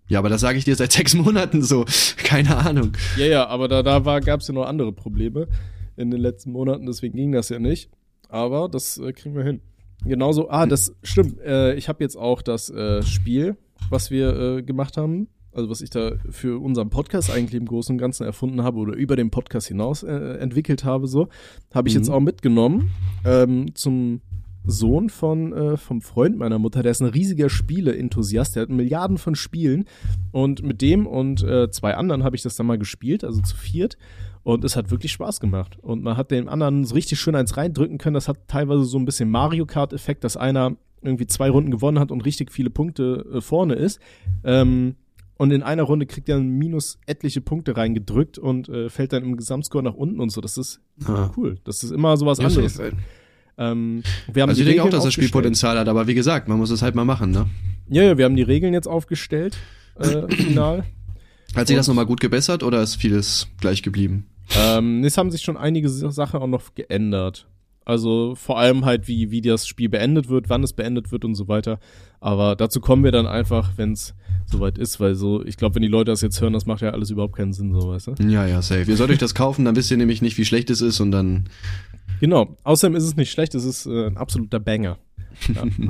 Ja, aber das sage ich dir seit sechs Monaten so. Keine Ahnung. Ja, ja, aber da, da gab es ja noch andere Probleme in den letzten Monaten, deswegen ging das ja nicht. Aber das äh, kriegen wir hin. Genauso, ah, das stimmt. Äh, ich habe jetzt auch das äh, Spiel, was wir äh, gemacht haben, also was ich da für unseren Podcast eigentlich im Großen und Ganzen erfunden habe oder über den Podcast hinaus äh, entwickelt habe, so, habe ich Mhm. jetzt auch mitgenommen ähm, zum Sohn von äh, vom Freund meiner Mutter, der ist ein riesiger Spiele-Enthusiast, der hat Milliarden von Spielen. Und mit dem und äh, zwei anderen habe ich das dann mal gespielt, also zu viert und es hat wirklich Spaß gemacht und man hat dem anderen so richtig schön eins reindrücken können, das hat teilweise so ein bisschen Mario Kart Effekt, dass einer irgendwie zwei Runden gewonnen hat und richtig viele Punkte äh, vorne ist. Ähm, und in einer Runde kriegt er minus etliche Punkte reingedrückt und äh, fällt dann im Gesamtscore nach unten und so. Das ist Ah. cool. Das ist immer sowas Ja, anderes. so. Ähm, wir haben Also ich denke auch, dass das Spiel. Potenzial hat, aber wie gesagt, man muss es halt mal machen, ne? Ja, ja, wir haben die Regeln jetzt aufgestellt, äh, final. Hat sich das nochmal gut gebessert oder ist vieles gleich geblieben? ähm, es haben sich schon einige Sachen auch noch geändert. Also vor allem halt, wie, wie das Spiel beendet wird, wann es beendet wird und so weiter. Aber dazu kommen wir dann einfach, wenn es soweit ist, weil so, ich glaube, wenn die Leute das jetzt hören, das macht ja alles überhaupt keinen Sinn, so weißt du? Ja, ja, safe. Ihr sollt euch das kaufen, dann wisst ihr nämlich nicht, wie schlecht es ist und dann. Genau. Außerdem ist es nicht schlecht, es ist äh, ein absoluter Banger.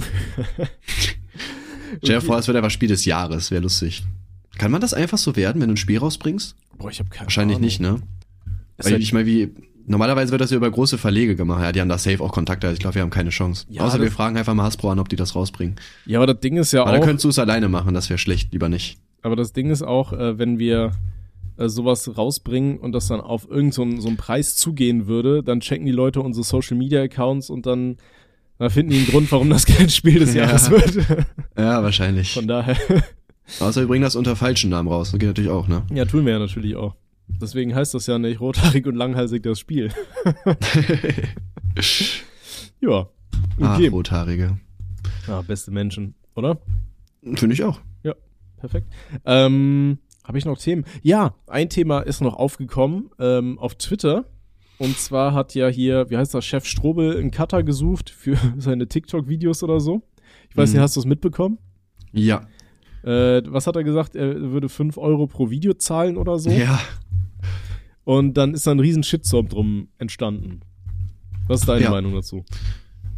Ja. Dir vor, es wird einfach Spiel des Jahres, wäre lustig. Kann man das einfach so werden, wenn du ein Spiel rausbringst? Boah, ich habe keine Wahrscheinlich Ahnung. nicht, ne? Ist Weil halt- ich meine, wie. Normalerweise wird das ja über große Verlege gemacht. Ja, die haben da safe auch Kontakte. Also ich glaube, wir haben keine Chance. Ja, Außer wir fragen einfach mal Hasbro an, ob die das rausbringen. Ja, aber das Ding ist ja Aber dann auch, könntest du es alleine machen, das wäre schlecht, lieber nicht. aber das Ding ist auch, äh, wenn wir äh, sowas rausbringen und das dann auf irgendeinen so, einen- so einen Preis zugehen würde, dann checken die Leute unsere Social Media Accounts und dann, dann finden die einen Grund, warum das kein Spiel des Ja. Jahres wird. Ja, wahrscheinlich. Von daher, Außer wir bringen das unter falschen Namen raus. Das geht natürlich auch, ne? ja, tun wir ja natürlich auch. Deswegen heißt das ja nicht rothaarig und langhalsig das Spiel. ja. Ah, Okay. Rothaarige. Ah, beste Menschen, oder? Finde ich auch. Perfekt. Ähm, Habe ich noch Themen? Ja, ein Thema ist noch aufgekommen ähm, auf Twitter. Und zwar hat ja hier, wie heißt das, Chef Strobel einen Cutter gesucht für seine TikTok-Videos oder so. Ich weiß Mhm. nicht, hast du es mitbekommen? Ja. Äh, was hat er gesagt? Er würde 5 Euro pro Video zahlen oder so. Ja. Und dann ist da ein riesen Shitstorm drum entstanden. Was ist deine Ja. Meinung dazu?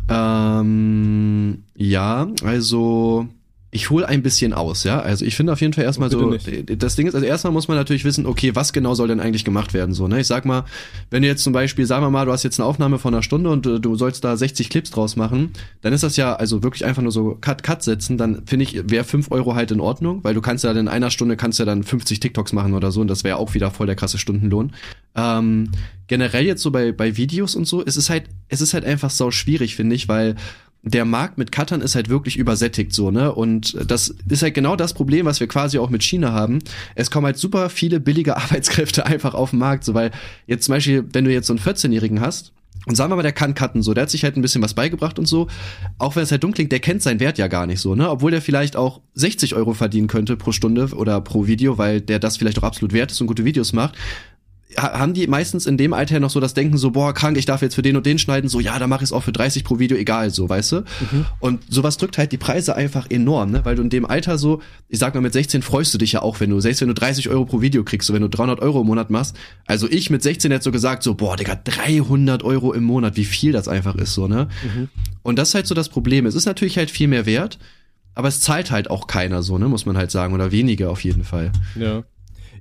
Ähm, ja, also ich hole ein bisschen aus, ja. Also ich finde auf jeden Fall erstmal Bitte so, nicht. das Ding ist, also erstmal muss man natürlich wissen, okay, was genau soll denn eigentlich gemacht werden, so, ne? Ich sag mal, wenn du jetzt zum Beispiel, sagen wir mal, du hast jetzt eine Aufnahme von einer Stunde und äh, du sollst da 60 Clips draus machen, dann ist das ja also wirklich einfach nur so Cut, Cut setzen, dann finde ich, wäre 5 Euro halt in Ordnung, weil du kannst ja dann in einer Stunde kannst ja dann 50 TikToks machen oder so und das wäre auch wieder voll der krasse Stundenlohn. Ähm, generell jetzt so bei, bei Videos und so, es ist halt, es ist halt einfach sau schwierig, finde ich, weil der Markt mit Cuttern ist halt wirklich übersättigt so, ne? Und das ist halt genau das Problem, was wir quasi auch mit China haben. Es kommen halt super viele billige Arbeitskräfte einfach auf den Markt, so weil jetzt zum Beispiel, wenn du jetzt so einen 14-Jährigen hast, und sagen wir mal, der kann cutten, so, der hat sich halt ein bisschen was beigebracht und so. Auch wenn es halt dumm klingt, der kennt seinen Wert ja gar nicht so, ne? Obwohl der vielleicht auch 60 Euro verdienen könnte pro Stunde oder pro Video, weil der das vielleicht auch absolut wert ist und gute Videos macht haben die meistens in dem Alter noch so das Denken so, boah, krank, ich darf jetzt für den und den schneiden, so, ja, da mache ich es auch für 30 pro Video, egal, so, weißt du? Und sowas drückt halt die Preise einfach enorm, ne? Weil du in dem Alter so, ich sag mal, mit 16 freust du dich ja auch, wenn du, selbst wenn du 30 Euro pro Video kriegst, so wenn du 300 Euro im Monat machst. Also ich mit 16 hätte so gesagt, so, boah, Digga, 300 Euro im Monat, wie viel das einfach ist, so, ne? Und das ist halt so das Problem. Es ist natürlich halt viel mehr wert, aber es zahlt halt auch keiner so, ne, muss man halt sagen, oder weniger auf jeden Fall. Ja.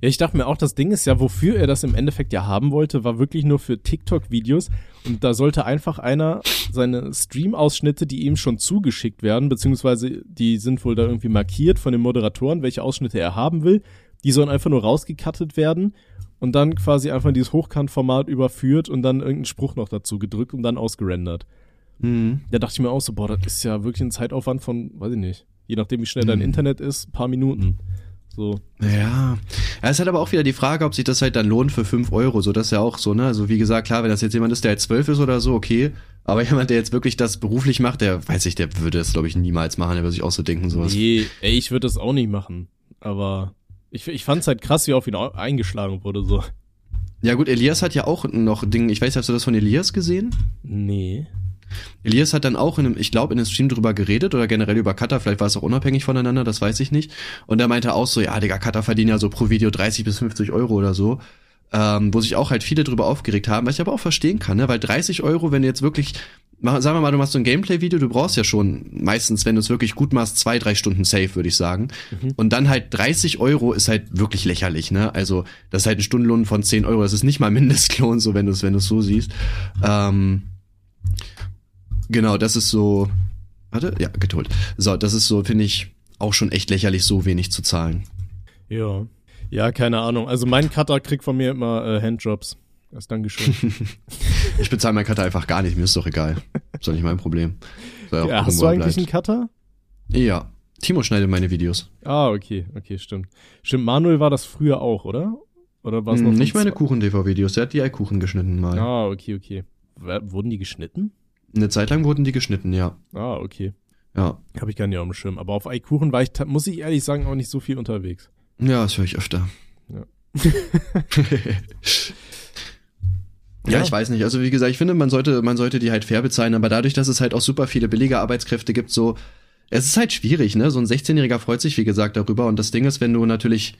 Ja, ich dachte mir auch, das Ding ist ja, wofür er das im Endeffekt ja haben wollte, war wirklich nur für TikTok-Videos. Und da sollte einfach einer seine Stream-Ausschnitte, die ihm schon zugeschickt werden, beziehungsweise die sind wohl da irgendwie markiert von den Moderatoren, welche Ausschnitte er haben will, die sollen einfach nur rausgekattet werden und dann quasi einfach in dieses Hochkant-Format überführt und dann irgendeinen Spruch noch dazu gedrückt und dann ausgerendert. Mhm. Da dachte ich mir auch so, boah, das ist ja wirklich ein Zeitaufwand von, weiß ich nicht, je nachdem wie schnell dein Mhm. Internet ist, paar Minuten. So. Ja. ja, es ist halt aber auch wieder die Frage, ob sich das halt dann lohnt für 5 Euro. So, das ist ja auch so, ne? Also wie gesagt, klar, wenn das jetzt jemand ist, der jetzt 12 ist oder so, okay. Aber jemand, der jetzt wirklich das beruflich macht, der weiß ich, der würde das, glaube ich, niemals machen. Der würde sich auch so denken, sowas. Nee, ey, ich würde das auch nicht machen. Aber ich, ich fand's halt krass, wie auf ihn eingeschlagen wurde, so. Ja gut, Elias hat ja auch noch Ding, ich weiß, hast du das von Elias gesehen? Nee. Elias hat dann auch in einem, ich glaube, in einem Stream drüber geredet oder generell über Cutter, vielleicht war es auch unabhängig voneinander, das weiß ich nicht. Und er meinte auch so, ja, Digga, Cutter verdienen ja so pro Video 30 bis 50 Euro oder so. Ähm, wo sich auch halt viele drüber aufgeregt haben, was ich aber auch verstehen kann, ne? Weil 30 Euro, wenn du jetzt wirklich, sagen wir mal, du machst so ein Gameplay-Video, du brauchst ja schon meistens, wenn du es wirklich gut machst, zwei, drei Stunden safe, würde ich sagen. Und dann halt 30 Euro ist halt wirklich lächerlich, ne? Also, das ist halt ein Stundenlohn von 10 Euro, das ist nicht mal Mindestlohn, so wenn du es, wenn du es so siehst. Ähm, Genau, das ist so. Warte, ja, getult. So, das ist so, finde ich, auch schon echt lächerlich, so wenig zu zahlen. Ja. Ja, keine Ahnung. Also mein Cutter kriegt von mir immer äh, Handjobs. Das Dankeschön. Ich bezahle meinen Cutter einfach gar nicht, mir ist doch egal. Ist doch nicht mein Problem. Ja gucken, hast du eigentlich einen bleibt. Cutter? Ja. Timo schneidet meine Videos. Ah, okay, okay, stimmt. Stimmt, Manuel war das früher auch, oder? Oder war es noch Hm, von nicht meine Kuchen-TV-Videos, der hat die Eikuchen geschnitten mal. Ah, okay, okay. Wurden die geschnitten? Eine Zeit lang wurden die geschnitten, ja. Ah, okay. Ja. Habe ich gar nicht auf dem Schirm. Aber auf Eikuchen war ich, muss ich ehrlich sagen, auch nicht so viel unterwegs. Ja, das höre ich öfter. Ja. Ja, Ja. ich weiß nicht. Also wie gesagt, ich finde, man sollte, man sollte die halt fair bezahlen, aber dadurch, dass es halt auch super viele billige Arbeitskräfte gibt, so, es ist halt schwierig, ne? So ein 16-Jähriger freut sich, wie gesagt, darüber. Und das Ding ist, wenn du natürlich,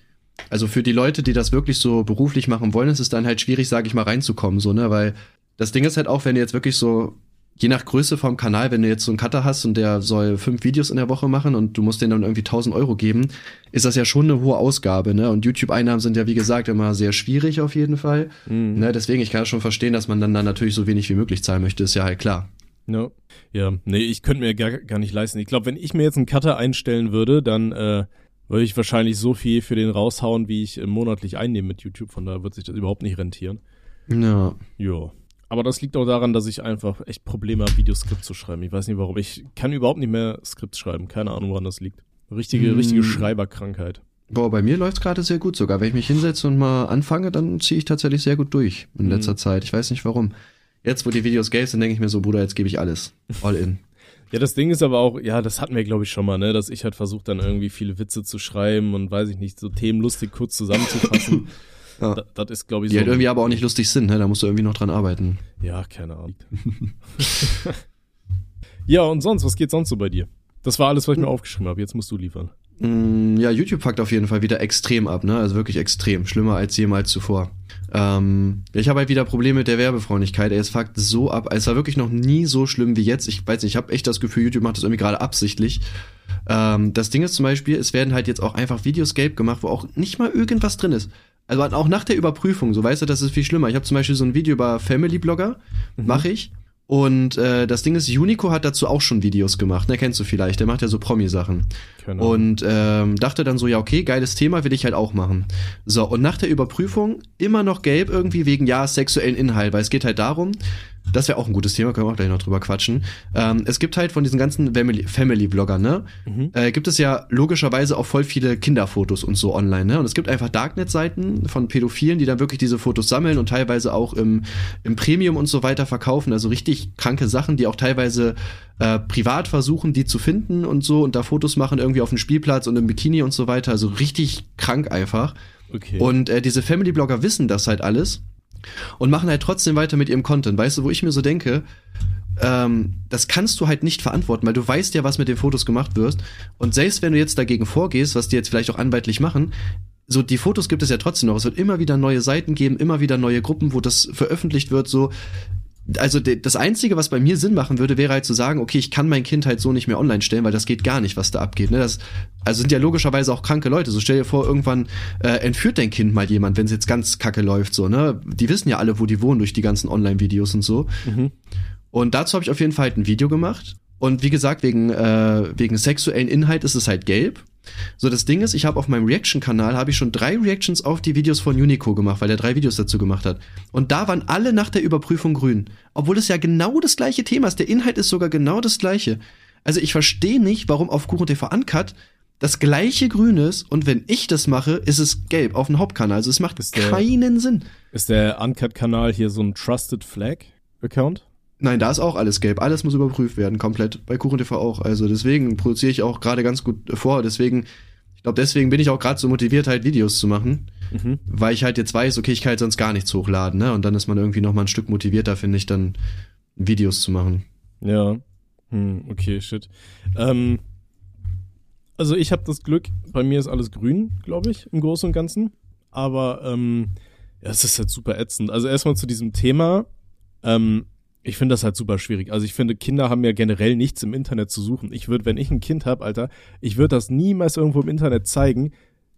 also für die Leute, die das wirklich so beruflich machen wollen, ist es dann halt schwierig, sage ich mal, reinzukommen, so, ne? Weil das Ding ist halt auch, wenn du jetzt wirklich so, je nach Größe vom Kanal, wenn du jetzt so einen Cutter hast und der soll fünf Videos in der Woche machen und du musst denen dann irgendwie 1000 Euro geben, ist das ja schon eine hohe Ausgabe, ne? Und YouTube-Einnahmen sind ja, wie gesagt, immer sehr schwierig auf jeden Fall. Mhm. Ne, deswegen, ich kann schon verstehen, dass man dann, dann natürlich so wenig wie möglich zahlen möchte, ist ja halt klar. Ja. Ja, nee, ich könnte mir gar, gar nicht leisten. Ich glaube, wenn ich mir jetzt einen Cutter einstellen würde, dann äh, würde ich wahrscheinlich so viel für den raushauen, wie ich äh, monatlich einnehme mit YouTube. Von daher wird sich das überhaupt nicht rentieren. Ja. Ja. Aber das liegt auch daran, dass ich einfach echt Probleme habe, Videoskript zu schreiben. Ich weiß nicht warum. Ich kann überhaupt nicht mehr Skript schreiben. Keine Ahnung, woran das liegt. Richtige, Hm. richtige Schreiberkrankheit. Boah, bei mir läuft's gerade sehr gut sogar. Wenn ich mich hinsetze und mal anfange, dann ziehe ich tatsächlich sehr gut durch in Mhm. letzter Zeit. Ich weiß nicht warum. Jetzt, wo die Videos gelb sind, denke ich mir so, Bruder, jetzt gebe ich alles. All in. Ja, das Ding ist aber auch, ja, das hatten wir, glaube ich, schon mal, ne, dass ich halt versuche, dann irgendwie viele Witze zu schreiben und weiß ich nicht, so Themen lustig kurz zusammenzufassen. Ja. Da- Das ist, glaube ich, Die so. halt irgendwie aber auch nicht lustig sind, ne? Da musst du irgendwie noch dran arbeiten. Ja, keine Ahnung. ja, und sonst, was geht sonst so bei dir? Das war alles, was ich mir aufgeschrieben habe. Jetzt musst du liefern. Mm, Ja, YouTube fuckt auf jeden Fall wieder extrem ab, ne? Also wirklich extrem. Schlimmer als jemals zuvor. Ähm, ich habe halt wieder Probleme mit der Werbefreundlichkeit. Ey, es fuckt so ab. Es war wirklich noch nie so schlimm wie jetzt. Ich weiß nicht, ich habe echt das Gefühl, YouTube macht das irgendwie gerade absichtlich. Ähm, das Ding ist zum Beispiel, es werden halt jetzt auch einfach Videos gelb gemacht, wo auch nicht mal irgendwas drin ist. Also auch nach der Überprüfung, so weißt du, das ist viel schlimmer. Ich habe zum Beispiel so ein Video über Family Blogger, mache ich. Und äh, das Ding ist, Unico hat dazu auch schon Videos gemacht, ne, kennst du vielleicht, der macht ja so Promi-Sachen. Ahnung. Und ähm, dachte dann so, ja, okay, geiles Thema, will ich halt auch machen. So, und nach der Überprüfung immer noch gelb irgendwie wegen, ja, sexuellen Inhalt, weil es geht halt darum, das wäre auch ein gutes Thema, können wir auch gleich noch drüber quatschen. Ähm, es gibt halt von diesen ganzen Family- Family-Bloggern, ne, Mhm. äh, gibt es ja logischerweise auch voll viele Kinderfotos und so online, ne? Und es gibt einfach Darknet-Seiten von Pädophilen, die dann wirklich diese Fotos sammeln und teilweise auch im, im Premium und so weiter verkaufen. Also richtig kranke Sachen, die auch teilweise äh, privat versuchen, die zu finden und so und da Fotos machen irgendwie auf dem Spielplatz und im Bikini und so weiter. Also richtig krank einfach. Okay. Und äh, diese Family-Blogger wissen das halt alles und machen halt trotzdem weiter mit ihrem Content. Weißt du, wo ich mir so denke, ähm, das kannst du halt nicht verantworten, weil du weißt ja, was mit den Fotos gemacht wird. Und selbst wenn du jetzt dagegen vorgehst, was die jetzt vielleicht auch anwaltlich machen, so die Fotos gibt es ja trotzdem noch. Es wird immer wieder neue Seiten geben, immer wieder neue Gruppen, wo das veröffentlicht wird. So, also das Einzige, was bei mir Sinn machen würde, wäre halt zu sagen, okay, ich kann mein Kind halt so nicht mehr online stellen, weil das geht gar nicht, was da abgeht. Ne? Das, also sind ja logischerweise auch kranke Leute. So stell dir vor, irgendwann äh, entführt dein Kind mal jemand, wenn es jetzt ganz kacke läuft. So, ne? Die wissen ja alle, wo die wohnen durch die ganzen Online-Videos und so. Mhm. Und dazu habe ich auf jeden Fall halt ein Video gemacht. Und wie gesagt, wegen, äh, wegen sexuellen Inhalt ist es halt gelb. So, das Ding ist, ich habe auf meinem Reaction-Kanal habe ich schon drei Reactions auf die Videos von Unico gemacht, weil er drei Videos dazu gemacht hat. Und da waren alle nach der Überprüfung grün. Obwohl es ja genau das gleiche Thema ist. Der Inhalt ist sogar genau das gleiche. Also ich verstehe nicht, warum auf Kuchen TV Uncut das gleiche grün ist und wenn ich das mache, ist es gelb auf dem Hauptkanal. Also es macht der- keinen Sinn. Ist der Uncut-Kanal hier so ein Trusted Flag-Account? Nein, da ist auch alles gelb. Alles muss überprüft werden, komplett. Bei Kuchen TV auch. Also deswegen produziere ich auch gerade ganz gut vor. Deswegen, ich glaube, deswegen bin ich auch gerade so motiviert, halt Videos zu machen. Mhm. Weil ich halt jetzt weiß, okay, ich kann halt sonst gar nichts hochladen, ne? Und dann ist man irgendwie noch mal ein Stück motivierter, finde ich, dann Videos zu machen. Ja. Hm, okay, shit. Ähm, also ich habe das Glück, bei mir ist alles grün, glaube ich, im Großen und Ganzen. Aber ähm, ja, es ist halt super ätzend. Also erstmal zu diesem Thema. Ähm, ich finde das halt super schwierig. Also ich finde, Kinder haben ja generell nichts im Internet zu suchen. Ich würde, wenn ich ein Kind habe, Alter, ich würde das niemals irgendwo im Internet zeigen,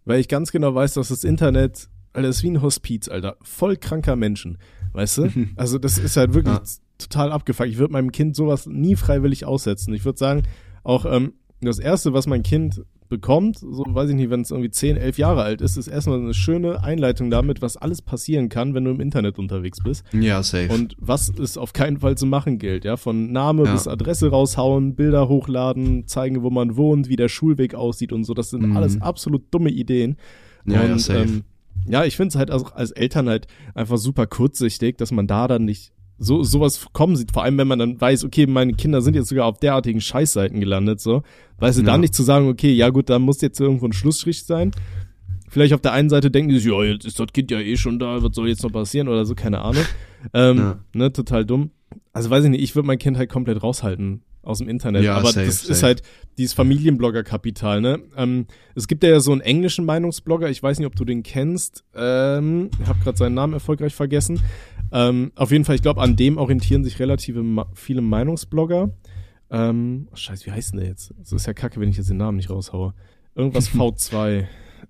weil ich ganz genau weiß, dass das Internet, Alter, ist wie ein Hospiz, Alter. Voll kranker Menschen. Weißt du? Also das ist halt wirklich Ja. total abgefuckt. Ich würde meinem Kind sowas nie freiwillig aussetzen. Ich würde sagen, auch ähm, das Erste, was mein Kind bekommt, so weiß ich nicht, wenn es irgendwie 10, 11 Jahre alt ist, ist erstmal eine schöne Einleitung damit, was alles passieren kann, wenn du im Internet unterwegs bist. Ja, safe. Und was es auf keinen Fall zu machen gilt, ja, von Name Ja. bis Adresse raushauen, Bilder hochladen, zeigen, wo man wohnt, wie der Schulweg aussieht und so, das sind Mhm. alles absolut dumme Ideen. ja, ja, und, safe. ähm, ja, ich finde es halt auch als Eltern halt einfach super kurzsichtig, dass man da dann nicht so sowas kommen sieht, vor allem wenn man dann weiß, okay, meine Kinder sind jetzt sogar auf derartigen Scheißseiten gelandet, so, weißt du, Ja. dann nicht zu sagen, okay, ja gut, da muss jetzt irgendwo ein Schlussstrich sein. Vielleicht auf der einen Seite denken die sich, ja, jetzt ist das Kind ja eh schon da, was soll jetzt noch passieren oder so, keine Ahnung. Ähm, Ja. ne, total dumm. Also weiß ich nicht, ich würde mein Kind halt komplett raushalten aus dem Internet. Ja, aber safe, das ist safe. halt dieses Familienblogger-Kapital, ne? Ähm, es gibt ja so einen englischen Meinungsblogger, ich weiß nicht, ob du den kennst. Ähm, ich habe gerade seinen Namen erfolgreich vergessen. Ähm, auf jeden Fall, ich glaube, an dem orientieren sich relative ma viele Meinungsblogger. Ähm, oh, scheiße, wie heißt denn der jetzt? Es ist ja kacke, wenn ich jetzt den Namen nicht raushaue. Irgendwas V2.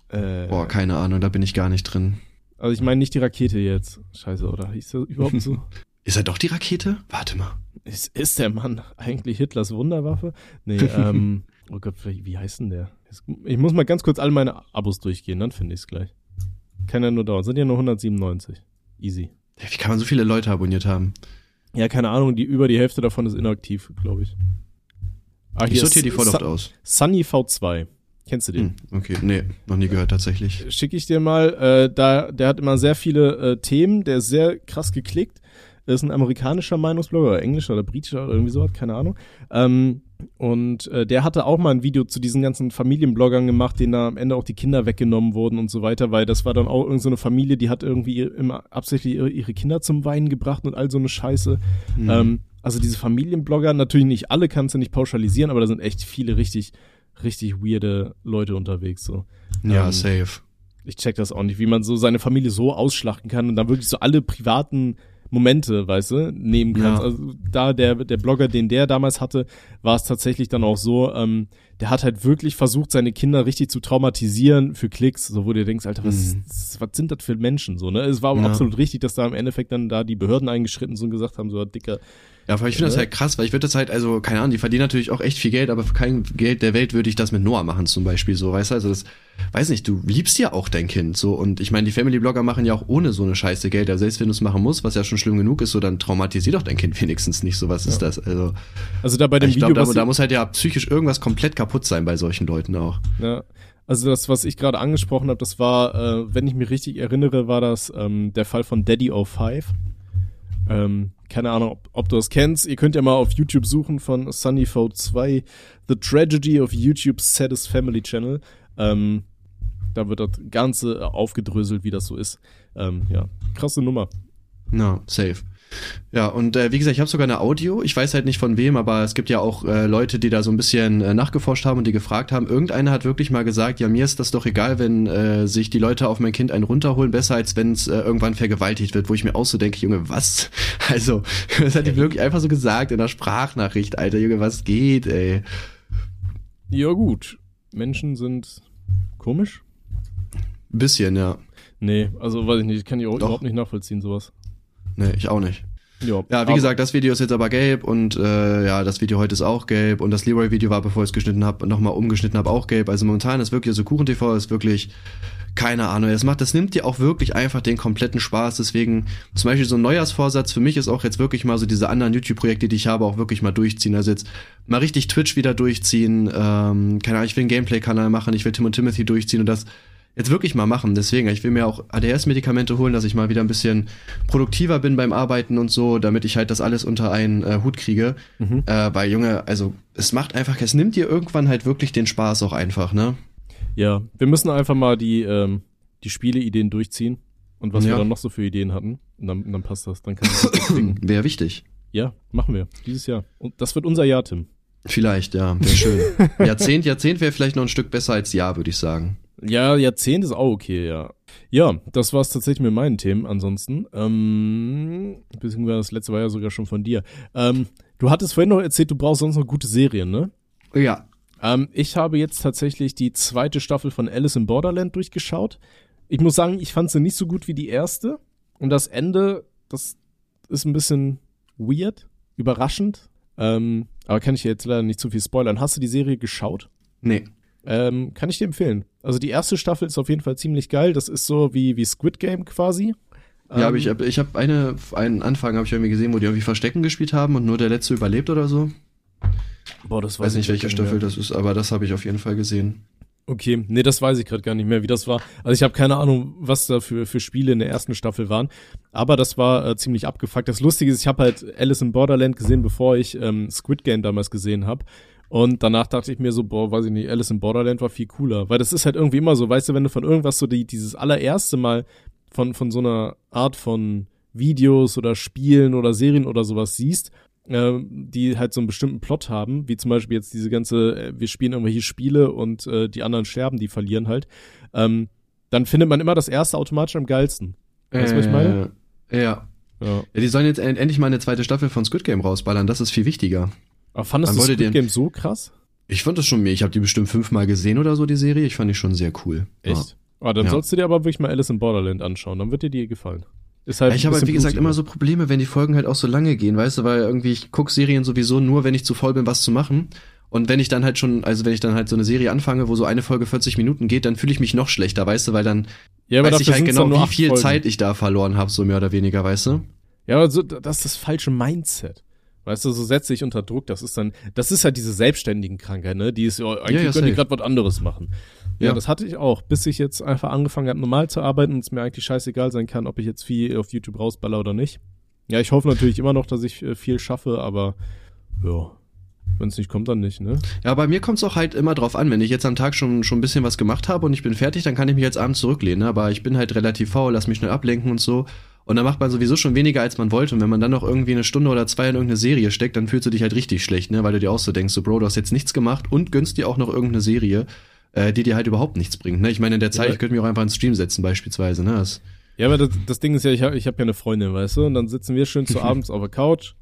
Äh, Boah, keine Ahnung, da bin ich gar nicht drin. also ich meine nicht die Rakete jetzt. Scheiße, oder? Hieß das überhaupt so? Ist er doch die Rakete? Warte mal. Ist, ist der Mann eigentlich Hitlers Wunderwaffe? Nee, ähm, oh Gott, wie heißt denn der? Ich muss mal ganz kurz all meine Abos durchgehen, dann finde ich es gleich. Kann ja nur dauern. Sind ja nur 197. Easy. Wie kann man so viele Leute abonniert haben? Ja, keine Ahnung, die, über die Hälfte davon ist inaktiv, glaube ich. Ah, Ich sortiere die voll oft aus. Sunny V2. Kennst du den? Hm, okay, nee, noch nie gehört tatsächlich. schicke ich dir mal. Äh, da, der hat immer sehr viele äh, Themen, der ist sehr krass geklickt. Ist ein amerikanischer Meinungsblogger oder englischer oder britischer oder irgendwie sowas, keine Ahnung. Ähm, und äh, der hatte auch mal ein Video zu diesen ganzen Familienbloggern gemacht, denen da am Ende auch die Kinder weggenommen wurden und so weiter, weil das war dann auch irgendeine so eine Familie, die hat irgendwie immer absichtlich ihre, ihre Kinder zum Weinen gebracht und all so eine Scheiße. Hm. Ähm, also diese Familienblogger, natürlich nicht alle, kannst du nicht pauschalisieren, aber da sind echt viele richtig, richtig weirde Leute unterwegs. So. ja, ähm, safe. Ich check das auch nicht, wie man so seine Familie so ausschlachten kann und dann wirklich so alle privaten Momente, weißt du, nehmen kann. Ja. Also da der, der Blogger, den der damals hatte, war es tatsächlich dann auch so, ähm, der hat halt wirklich versucht, seine Kinder richtig zu traumatisieren für Klicks, so wo du denkst, Alter, was, Mhm. was sind das für Menschen so, ne? Es war Ja. absolut richtig, dass da im Endeffekt dann da die Behörden eingeschritten sind und gesagt haben, so dicker, Ja, aber ich finde das Ja. halt krass, weil ich würde das halt, also, keine Ahnung, die verdienen natürlich auch echt viel Geld, aber für kein Geld der Welt würde ich das mit Noah machen zum Beispiel, so, weißt du, also das, weiß nicht, du liebst ja auch dein Kind, so, und ich meine, die Family-Blogger machen ja auch ohne so eine Scheiße Geld, aber selbst wenn du es machen musst, was ja schon schlimm genug ist, so, dann traumatisier doch dein Kind wenigstens nicht, so, was ist das, also, also da bei dem ich Video, glaube, da, da muss halt ja psychisch irgendwas komplett kaputt sein bei solchen Leuten auch. Ja. Also das, was ich gerade angesprochen habe, das war, äh, wenn ich mich richtig erinnere, war das ähm, der Fall von Daddy 05. Ähm, keine Ahnung, ob, ob du das kennst. Ihr könnt ja mal auf YouTube suchen von Sunnyfold 2, The Tragedy of YouTube's Saddest Family Channel. Ähm, Da wird das Ganze aufgedröselt, wie das so ist. Ähm, ja, krasse Nummer. Na, safe. Ja, und äh, wie gesagt, ich habe sogar eine Audio. Ich weiß halt nicht von wem, aber es gibt ja auch äh, Leute, die da so ein bisschen äh, nachgeforscht haben und die gefragt haben. Irgendeiner hat wirklich mal gesagt, ja, mir ist das doch egal, wenn äh, sich die Leute auf mein Kind einen runterholen, besser als wenn es äh, irgendwann vergewaltigt wird, wo ich mir auch so denke, Junge, was? Also, das hat die wirklich einfach so gesagt in der Sprachnachricht, Alter, Junge, was geht, ey? Ja, gut. Menschen sind komisch. Ein bisschen, ja. Nee, also weiß ich nicht, kann ich auch Doch. überhaupt nicht nachvollziehen, sowas. Nee, ich auch nicht. Ja, Ja, wie gesagt, das Video ist jetzt aber gelb und äh, ja, das Video heute ist auch gelb und das Leroy-Video war, bevor ich es geschnitten habe, nochmal umgeschnitten habe, auch gelb. Also momentan ist wirklich, so Kuchen-TV ist wirklich, keine Ahnung, das macht, das nimmt dir auch wirklich einfach den kompletten Spaß. Deswegen, zum Beispiel so ein Neujahrsvorsatz für mich ist auch jetzt wirklich mal so diese anderen YouTube-Projekte, die ich habe, auch wirklich mal durchziehen. Also jetzt mal richtig Twitch wieder durchziehen, ähm, keine Ahnung, ich will einen Gameplay-Kanal machen, ich will Tim und Timothy durchziehen und das jetzt wirklich mal machen. Deswegen, ich will mir auch ADS-Medikamente holen, dass ich mal wieder ein bisschen produktiver bin beim Arbeiten und so, damit ich halt das alles unter einen äh, Hut kriege. Mhm. Äh, weil, Junge, also es macht einfach, es nimmt dir irgendwann halt wirklich den Spaß auch einfach, ne? Ja, wir müssen einfach mal die, ähm, die Spieleideen durchziehen und was wir Ja. dann noch so für Ideen hatten. Und dann, dann passt das. Dann kann ich. Wäre wichtig. Ja, machen wir. Dieses Jahr. Und das wird unser Jahr, Tim. Vielleicht, ja, wäre schön. Jahrzehnt, Jahrzehnt wäre vielleicht noch ein Stück besser als Jahr, würde ich sagen. Ja, Jahrzehnt ist auch okay, ja. Ja, das war's tatsächlich mit meinen Themen ansonsten. Ähm, beziehungsweise das letzte war ja sogar schon von dir. Ähm, du hattest vorhin noch erzählt, du brauchst sonst noch gute Serien, ne? Ja. Ähm, ich habe jetzt tatsächlich die zweite Staffel von Alice in Borderland durchgeschaut. Ich muss sagen, ich fand sie nicht so gut wie die erste. Und das Ende, das ist ein bisschen weird, überraschend. Ähm, aber kann ich jetzt leider nicht zu viel spoilern. Hast du die Serie geschaut? Nee. Ähm, kann ich dir empfehlen. Also die erste Staffel ist auf jeden Fall ziemlich geil. Das ist so wie, wie Squid Game quasi. Ja, aber Ähm, ich habe ich hab eine, einen Anfang habe ich irgendwie gesehen, wo die irgendwie Verstecken gespielt haben und nur der letzte überlebt oder so. Boah, das Weiß nicht, welche Staffel mehr. das ist, aber das habe ich auf jeden Fall gesehen. Okay, nee, das weiß ich gerade gar nicht mehr, wie das war. Also ich habe keine Ahnung, was da für, für Spiele in der ersten Staffel waren. Aber das war äh, ziemlich abgefuckt. Das Lustige ist, ich habe halt Alice in Borderland gesehen, bevor ich ähm, Squid Game damals gesehen habe. Und danach dachte ich mir so, boah, weiß ich nicht, Alice in Borderland war viel cooler. Weil das ist halt irgendwie immer so, weißt du, wenn du von irgendwas so die, dieses allererste Mal von, von so einer Art von Videos oder Spielen oder Serien oder sowas siehst, äh, die halt so einen bestimmten Plot haben, wie zum Beispiel jetzt diese ganze, äh, wir spielen irgendwelche Spiele und äh, die anderen sterben, die verlieren halt, ähm, dann findet man immer das erste automatisch am geilsten. Weißt du, was ich meine? Äh, Ja. Ja. ja. Die sollen jetzt end- endlich mal eine zweite Staffel von Squid Game rausballern, das ist viel wichtiger. Aber fandest du Squid den- Game so krass? Ich fand das schon mehr. Ich habe die bestimmt fünfmal gesehen oder so, die Serie. Ich fand die schon sehr cool. Echt? Ah, dann Ja. sollst du dir aber wirklich mal Alice in Borderland anschauen, dann wird dir die gefallen. Halt Ich habe halt, wie gesagt, immer so Probleme, wenn die Folgen halt auch so lange gehen, weißt du, weil irgendwie ich guck Serien sowieso nur, wenn ich zu voll bin, was zu machen. Und wenn ich dann halt schon, also wenn ich dann halt so eine Serie anfange, wo so eine Folge 40 Minuten geht, dann fühle ich mich noch schlechter, weißt du, weil dann ja, weiß ich halt genau, wie viel Folgen. Zeit ich da verloren habe, so mehr oder weniger, weißt du? Ja, aber so, das ist das falsche Mindset. Weißt du, so setze ich unter Druck. Das ist dann, das ist halt diese selbstständigen Krankheit, ne? Die ist, ja, eigentlich Ja, ja, können die gerade was anderes machen. Ja, Ja. das hatte ich auch, bis ich jetzt einfach angefangen habe, normal zu arbeiten und es mir eigentlich scheißegal sein kann, ob ich jetzt viel auf YouTube rausballer oder nicht. Ja, ich hoffe natürlich immer noch, dass ich äh, viel schaffe, aber ja, wenn es nicht kommt, dann nicht, ne? Ja, bei mir kommt es auch halt immer drauf an, wenn ich jetzt am Tag schon, schon ein bisschen was gemacht habe und ich bin fertig, dann kann ich mich jetzt abends zurücklehnen, ne? aber ich bin halt relativ faul, lass mich schnell ablenken und so. Und dann macht man sowieso schon weniger, als man wollte. Und wenn man dann noch irgendwie eine Stunde oder zwei in irgendeine Serie steckt, dann fühlst du dich halt richtig schlecht, ne? Weil du dir auch so denkst, so Bro, du hast jetzt nichts gemacht und gönnst dir auch noch irgendeine Serie, äh, die dir halt überhaupt nichts bringt. Ne? Ich meine, in der Zeit, Ja. ich könnte mich auch einfach ins Stream setzen, beispielsweise, ne? Das, Ja, aber das, das Ding ist ja, ich habe ich hab ja eine Freundin, weißt du? Und dann sitzen wir schön zu abends auf der Couch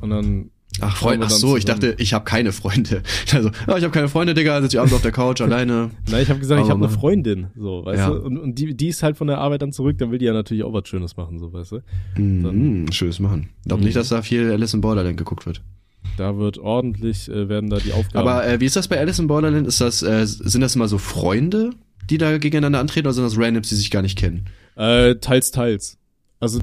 und dann ach, Schauen Freund, wir ach dann so, ich zusammen. dachte, ich habe keine Freunde. Also, ah, ich habe keine Freunde, Digga, sitze ich abends auf der Couch alleine. Nein, ich habe gesagt, ich Aber habe eine Freundin, so, weißt Ja. du? Und, und die, die ist halt von der Arbeit dann zurück, dann will die ja natürlich auch was Schönes machen, so, weißt du? Mhm, schönes machen. Glaub Mhm. nicht, dass da viel Alice in Borderland geguckt wird. Da wird ordentlich, äh, werden da die Aufgaben. Aber äh, wie ist das bei Alice in Borderland? Ist das, äh, sind das immer so Freunde, die da gegeneinander antreten, oder sind das Randoms, die sich gar nicht kennen? äh, teils, teils. Also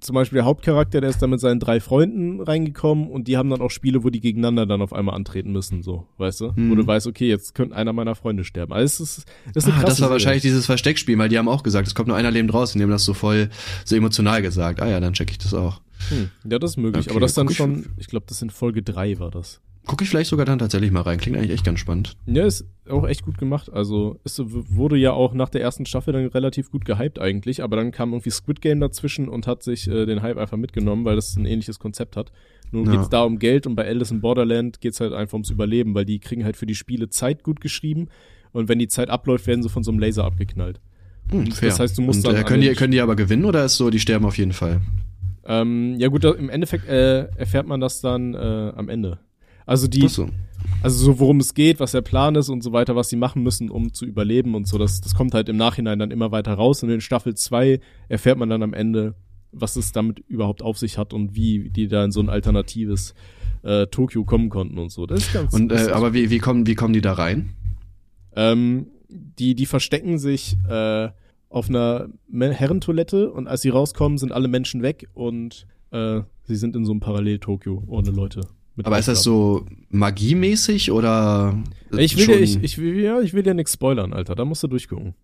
zum Beispiel der Hauptcharakter, der ist da mit seinen drei Freunden reingekommen und die haben dann auch Spiele, wo die gegeneinander dann auf einmal antreten müssen, so, weißt du? Mhm. Wo du weißt, okay, jetzt könnte einer meiner Freunde sterben. Also es ist, das ist eine Ah, das war Serie. wahrscheinlich dieses Versteckspiel, weil die haben auch gesagt, es kommt nur einer lebend raus und die haben das so voll, so emotional gesagt. Ah ja, dann check ich das auch. Hm, ja, das ist möglich. Okay, aber das dann schon, ich glaube, das in Folge drei war das. Gucke ich vielleicht sogar dann tatsächlich mal rein. Klingt eigentlich echt ganz spannend. Ja, ist auch echt gut gemacht. Also es wurde ja auch nach der ersten Staffel dann relativ gut gehypt eigentlich, aber dann kam irgendwie Squid Game dazwischen und hat sich äh, den Hype einfach mitgenommen, weil das ein ähnliches Konzept hat. Nun Ja. geht's da um Geld und bei Alice in Borderland geht's halt einfach ums Überleben, weil die kriegen halt für die Spiele Zeit gut geschrieben und wenn die Zeit abläuft, werden sie von so einem Laser abgeknallt. Hm, fair. Das heißt, du musst Und, dann äh, können, die, können die aber gewinnen oder ist so, die sterben auf jeden Fall? Ähm, ja gut, im Endeffekt äh, erfährt man das dann äh, am Ende. Also die, so. Also so worum es geht, was der Plan ist und so weiter, was sie machen müssen, um zu überleben und so, das, das kommt halt im Nachhinein dann immer weiter raus. Und in Staffel 2 erfährt man dann am Ende, was es damit überhaupt auf sich hat und wie die da in so ein alternatives äh, Tokio kommen konnten und so. Das ist ganz Und, äh, aber wie, wie, kommen, wie kommen die da rein? ähm, die, die verstecken sich äh, auf einer Herrentoilette und als sie rauskommen, sind alle Menschen weg und äh, sie sind in so einem Parallel-Tokio ohne Leute. Aber ist das so magiemäßig oder? Ich will, dir, ich, ich, will, ja, ich will dir nichts spoilern, Alter. Da musst du durchgucken.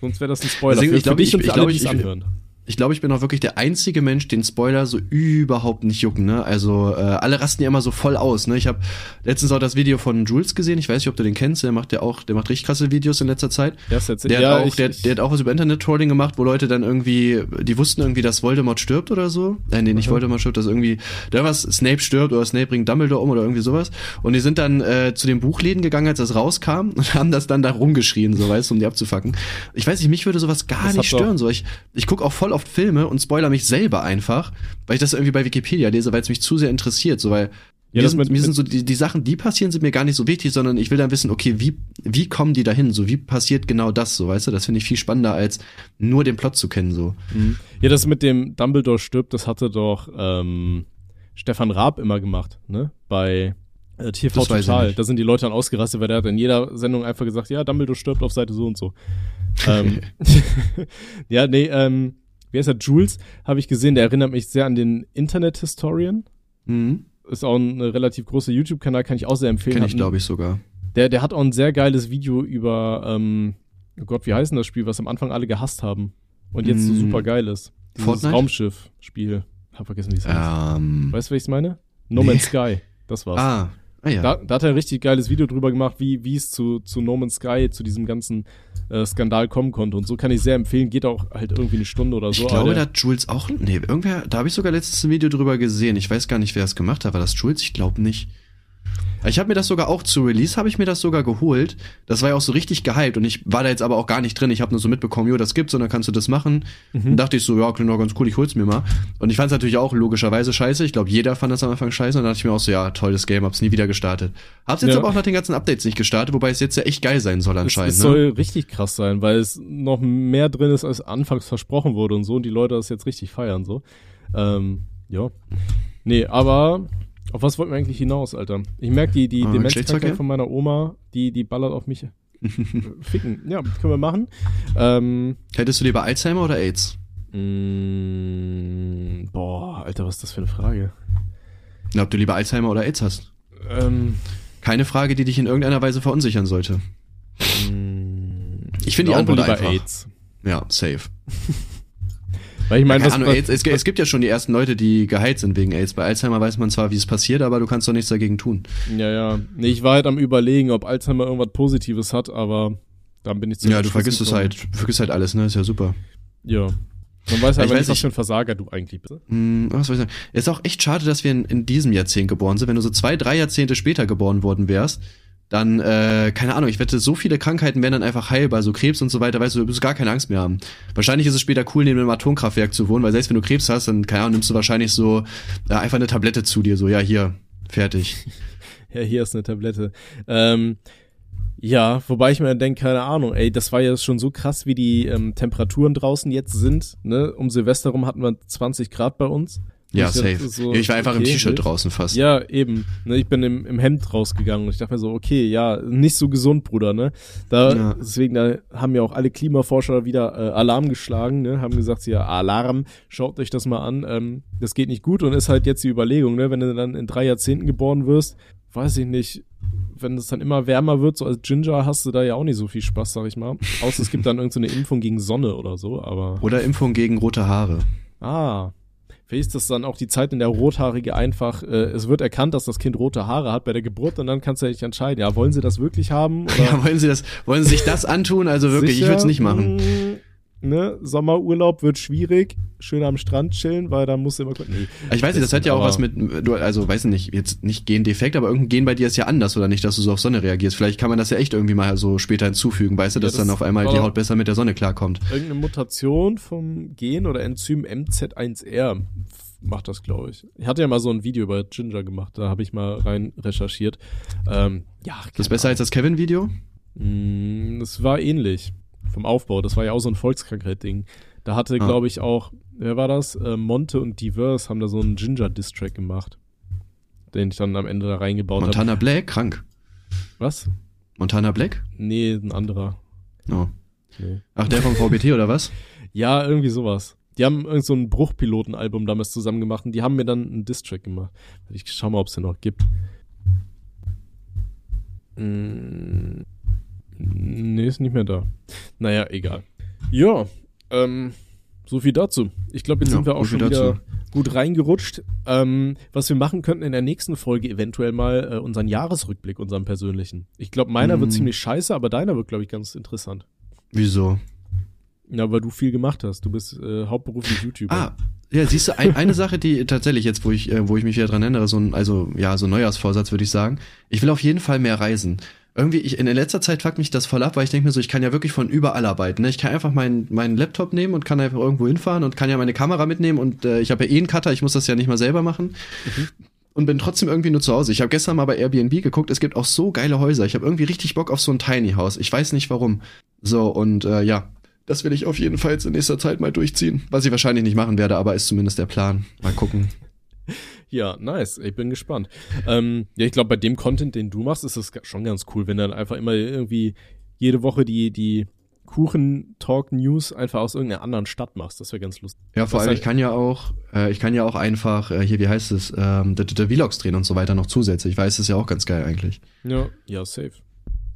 Sonst wäre das ein Spoiler Deswegen, für, ich glaub, für dich ich- ich alle, glaub, ich- anhören. Ich glaube, ich bin auch wirklich der einzige Mensch, den Spoiler so überhaupt nicht jucken, ne? Also äh, alle rasten ja immer so voll aus, ne? Ich habe letztens auch das Video von Jules gesehen, ich weiß nicht, ob du den kennst, der macht ja auch, der macht richtig krasse Videos in letzter Zeit. Jetzt, Der, ja, hat auch, ich, der, der hat auch was über Internet-Trolling gemacht, wo Leute dann irgendwie, die wussten irgendwie, dass Voldemort stirbt oder so. Äh, nee, nicht Mhm. Voldemort stirbt, dass irgendwie, da was, Snape stirbt oder Snape bringt Dumbledore um oder irgendwie sowas. Und die sind dann äh, zu den Buchläden gegangen, als das rauskam und haben das dann da rumgeschrien, so weißt du, um die abzufacken. Ich weiß nicht, mich würde sowas gar Das nicht stören. So, ich ich gucke auch voll oft Filme und spoiler mich selber einfach, weil ich das irgendwie bei Wikipedia lese, weil es mich zu sehr interessiert. So, weil Ja, mir, sind, mit- mir sind so die, die Sachen, die passieren, sind mir gar nicht so wichtig, sondern ich will dann wissen, okay, wie, wie kommen die dahin? So, wie passiert genau das? So, weißt du, das finde ich viel spannender, als nur den Plot zu kennen, so. Mhm. ja, das mit dem Dumbledore stirbt, das hatte doch ähm, Stefan Raab immer gemacht, ne? Bei äh, TV Das Total. Da sind die Leute dann ausgerastet, weil der hat in jeder Sendung einfach gesagt, ja, Dumbledore stirbt auf Seite so und so. ähm, ja, nee, ähm, wie heißt er? Jules, habe ich gesehen, der erinnert mich sehr an den Internet-Historian. Mhm. Ist auch ein äh, relativ großer YouTube-Kanal, kann ich auch sehr empfehlen. Kenne ich, glaube ich, sogar. Der, der hat auch ein sehr geiles Video über, ähm, oh Gott, wie heißt denn das Spiel, was am Anfang alle gehasst haben und jetzt so Mm. super geil ist? Dieses? Raumschiff-Spiel. Hab vergessen, wie es heißt. Ähm, Weißt du, was ich meine? No nee. Man's Sky. Das war's. ah, ah ja. Da, da hat er ein richtig geiles Video drüber gemacht, wie wie es zu, zu No Man's Sky, zu diesem ganzen äh, Skandal kommen konnte. Und so kann ich sehr empfehlen. Geht auch halt irgendwie eine Stunde oder so. ich glaube, da hat Jules auch, nee, irgendwer, da habe ich sogar letztens ein Video drüber gesehen. Ich weiß gar nicht, wer es gemacht hat. War das Jules? Ich glaube nicht. Ich habe mir das sogar auch zu Release, habe ich mir das sogar geholt. Das war ja auch so richtig gehypt und ich war da jetzt aber auch gar nicht drin. Ich habe nur so mitbekommen, jo, das gibt's und dann kannst du das machen. Mhm. Und dachte ich so, ja, klingt doch ganz cool, ich hol's mir mal. Und ich fand's natürlich auch logischerweise scheiße. Ich glaube, jeder fand das am Anfang scheiße und dann dachte ich mir auch so, ja, tolles Game, hab's nie wieder gestartet. Hab's jetzt Ja. aber auch nach den ganzen Updates nicht gestartet, wobei es jetzt ja echt geil sein soll es, anscheinend. es ne? soll richtig krass sein, weil es noch mehr drin ist, als anfangs versprochen wurde und so. Und die Leute das jetzt richtig feiern, so. Ähm, ja. Nee, aber auf was wollten wir eigentlich hinaus, Alter? Ich merke, die, die Äh, Demenzkrankheit von meiner Oma, die, die ballert auf mich. Ficken. Ja, können wir machen. Ähm, Hättest du lieber Alzheimer oder AIDS? mh, boah, Alter, was ist das für eine Frage? Na, ob du lieber Alzheimer oder AIDS hast? Ähm, Keine Frage, die dich in irgendeiner Weise verunsichern sollte. mh, Ich finde die Antwort einfach. AIDS. Ja, safe. Weil ich meine, Keine was, Ahnung, was, AIDS, es, es gibt ja schon die ersten Leute, die geheilt sind wegen AIDS. Bei Alzheimer weiß man zwar, wie es passiert, aber du kannst doch nichts dagegen tun. Ja, ja. Nee, ich war halt am überlegen, ob Alzheimer irgendwas Positives hat, aber dann bin ich zu Ja, du vergisst es halt, du vergisst halt alles, ne? Ist ja super. Ja. Man weiß halt was für ein Versager du eigentlich bist. Hm, was soll ich sagen? Ist auch echt schade, dass wir in, in diesem Jahrzehnt geboren sind. Wenn du so zwei, drei Jahrzehnte später geboren worden wärst, dann, äh, keine Ahnung, ich wette, so viele Krankheiten wären dann einfach heilbar, so Krebs und so weiter, weißt du, du wirst gar keine Angst mehr haben. Wahrscheinlich ist es später cool, neben einem Atomkraftwerk zu wohnen, weil selbst wenn du Krebs hast, dann, keine Ahnung, nimmst du wahrscheinlich so äh, einfach eine Tablette zu dir, so, ja, hier, fertig. Ja, hier ist eine Tablette. Ähm, ja, wobei ich mir denke, keine Ahnung, ey, das war ja schon so krass, wie die ähm, Temperaturen draußen jetzt sind. Ne? Um Silvester rum hatten wir 20 Grad bei uns. Ja, Ich safe. so, ja, ich war einfach im okay, T-Shirt wild. draußen fast. Ja, eben. Ne, ich bin im, im Hemd rausgegangen und ich dachte mir so, okay, ja, nicht so gesund, Bruder, ne? Da, Ja. deswegen, da haben ja auch alle Klimaforscher wieder äh, Alarm geschlagen, ne? Haben gesagt, ja, Alarm, schaut euch das mal an, ähm, das geht nicht gut und ist halt jetzt die Überlegung, ne? Wenn du dann in drei Jahrzehnten geboren wirst, weiß ich nicht, wenn es dann immer wärmer wird, so als Ginger hast du da ja auch nicht so viel Spaß, sag ich mal. Außer es gibt dann irgendeine so eine Impfung gegen Sonne oder so, aber. Oder Impfung gegen rote Haare. Ah. Vielleicht ist das dann auch die Zeit, in der Rothaarige einfach, äh, es wird erkannt, dass das Kind rote Haare hat bei der Geburt und dann kannst du dich entscheiden, ja, wollen sie das wirklich haben? Oder Ja, wollen Sie das, wollen Sie sich das antun? Also wirklich, ich Sicher? würde es nicht machen. Ne? Sommerurlaub wird schwierig, schön am Strand chillen, weil da musst du immer nee, Ich weiß nicht, das hat ja auch was mit, du, also weiß nicht, jetzt nicht Gendefekt, aber irgendein Gen bei dir ist ja anders, oder nicht, dass du so auf Sonne reagierst. Vielleicht kann man das ja echt irgendwie mal so später hinzufügen, weißt du, dass Ja, das dann auf einmal die Haut besser mit der Sonne klarkommt. irgendeine Mutation vom Gen oder Enzym MZ1R macht das, glaube ich. Ich hatte ja mal so ein Video über Ginger gemacht, da habe ich mal rein recherchiert. Ähm, ja, Das ist besser als das Kevin-Video? Mm, Das war ähnlich vom Aufbau. Das war ja auch so ein Volkskrankheit-Ding. Da hatte, Ah. glaube ich, auch, wer war das? Äh, Monte und Diverse haben da so einen Ginger-Diss-Track gemacht, den ich dann am Ende da reingebaut habe. Montana Black, krank. Was? Montana Black? Nee, ein anderer. Oh. Nee. Ach, der vom VBT oder was? Ja, irgendwie sowas. Die haben irgend so ein Bruchpiloten-Album damals zusammen gemacht und die haben mir dann einen Diss-Track gemacht. Ich schau mal, ob es den noch gibt. Mm, nee, ist nicht mehr da. Naja, egal. Ja, ähm, so viel dazu. Ich glaube, jetzt Ja, sind wir auch schon wieder dazu. gut reingerutscht. Ähm, was wir machen könnten in der nächsten Folge eventuell mal äh, unseren Jahresrückblick, unseren persönlichen. Ich glaube, meiner wird Mm. ziemlich scheiße, aber deiner wird, glaube ich, ganz interessant. Wieso? Ja, weil du viel gemacht hast. Du bist äh, hauptberuflich YouTuber. Ah, ja, siehst du, ein, eine Sache, die tatsächlich jetzt, wo ich, äh, wo ich mich wieder dran erinnere, so ein, also ja, so ein Neujahrsvorsatz würde ich sagen. Ich will auf jeden Fall mehr reisen. Irgendwie, ich, in der letzter Zeit fuckt mich das voll ab, weil ich denke mir so, ich kann ja wirklich von überall arbeiten. Ne? Ich kann einfach meinen meinen Laptop nehmen und kann einfach irgendwo hinfahren und kann ja meine Kamera mitnehmen und äh, ich habe ja eh einen Cutter, ich muss das ja nicht mal selber machen. Und bin trotzdem irgendwie nur zu Hause. Ich habe gestern mal bei Airbnb geguckt, es gibt auch so geile Häuser. Ich habe irgendwie richtig Bock auf so ein Tiny House. Ich weiß nicht warum. So, und äh, ja, das will ich auf jeden Fall jetzt in nächster Zeit mal durchziehen. Was ich wahrscheinlich nicht machen werde, aber ist zumindest der Plan. Mal gucken. Ja, nice. Ich bin gespannt. Ähm, ja, ich glaube, bei dem Content, den du machst, ist ga- schon ganz cool, wenn dann einfach immer irgendwie jede Woche die, die Kuchen-Talk-News einfach aus irgendeiner anderen Stadt machst. Das wäre ganz lustig. Ja, vor allem, ich kann ja auch, äh, ich kann ja auch einfach, äh, hier, wie heißt es, ähm, der, der Vlogs drehen und so weiter noch zusätzlich. Ich weiß, das ist ja auch ganz geil eigentlich. Ja, ja, safe.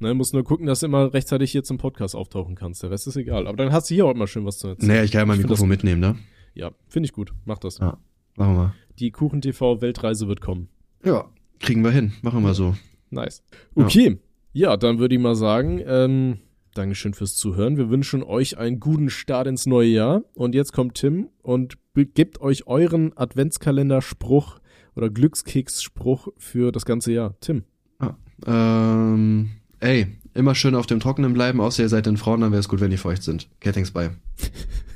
Ne, musst nur gucken, dass du immer rechtzeitig hier zum Podcast auftauchen kannst. Der Rest ist egal. Aber dann hast du hier auch mal schön was zu erzählen. Naja, ich kann ja mein Mikrofon mitnehmen, ne? Ja, finde ich gut. Mach das. Ja. Machen wir. Die Kuchen-TV-Weltreise wird kommen. Ja, kriegen wir hin. Machen wir so. Nice. Ja. Okay. Ja, dann würde ich mal sagen, ähm, Dankeschön fürs Zuhören. Wir wünschen euch einen guten Start ins neue Jahr. Und jetzt kommt Tim und gebt euch euren Adventskalender-Spruch oder Glückskeks-Spruch für das ganze Jahr. Tim. Ähm, ey, immer schön auf dem Trockenen bleiben, außer ihr seid in Frauen, dann wäre es gut, wenn die feucht sind. Thanks, bye.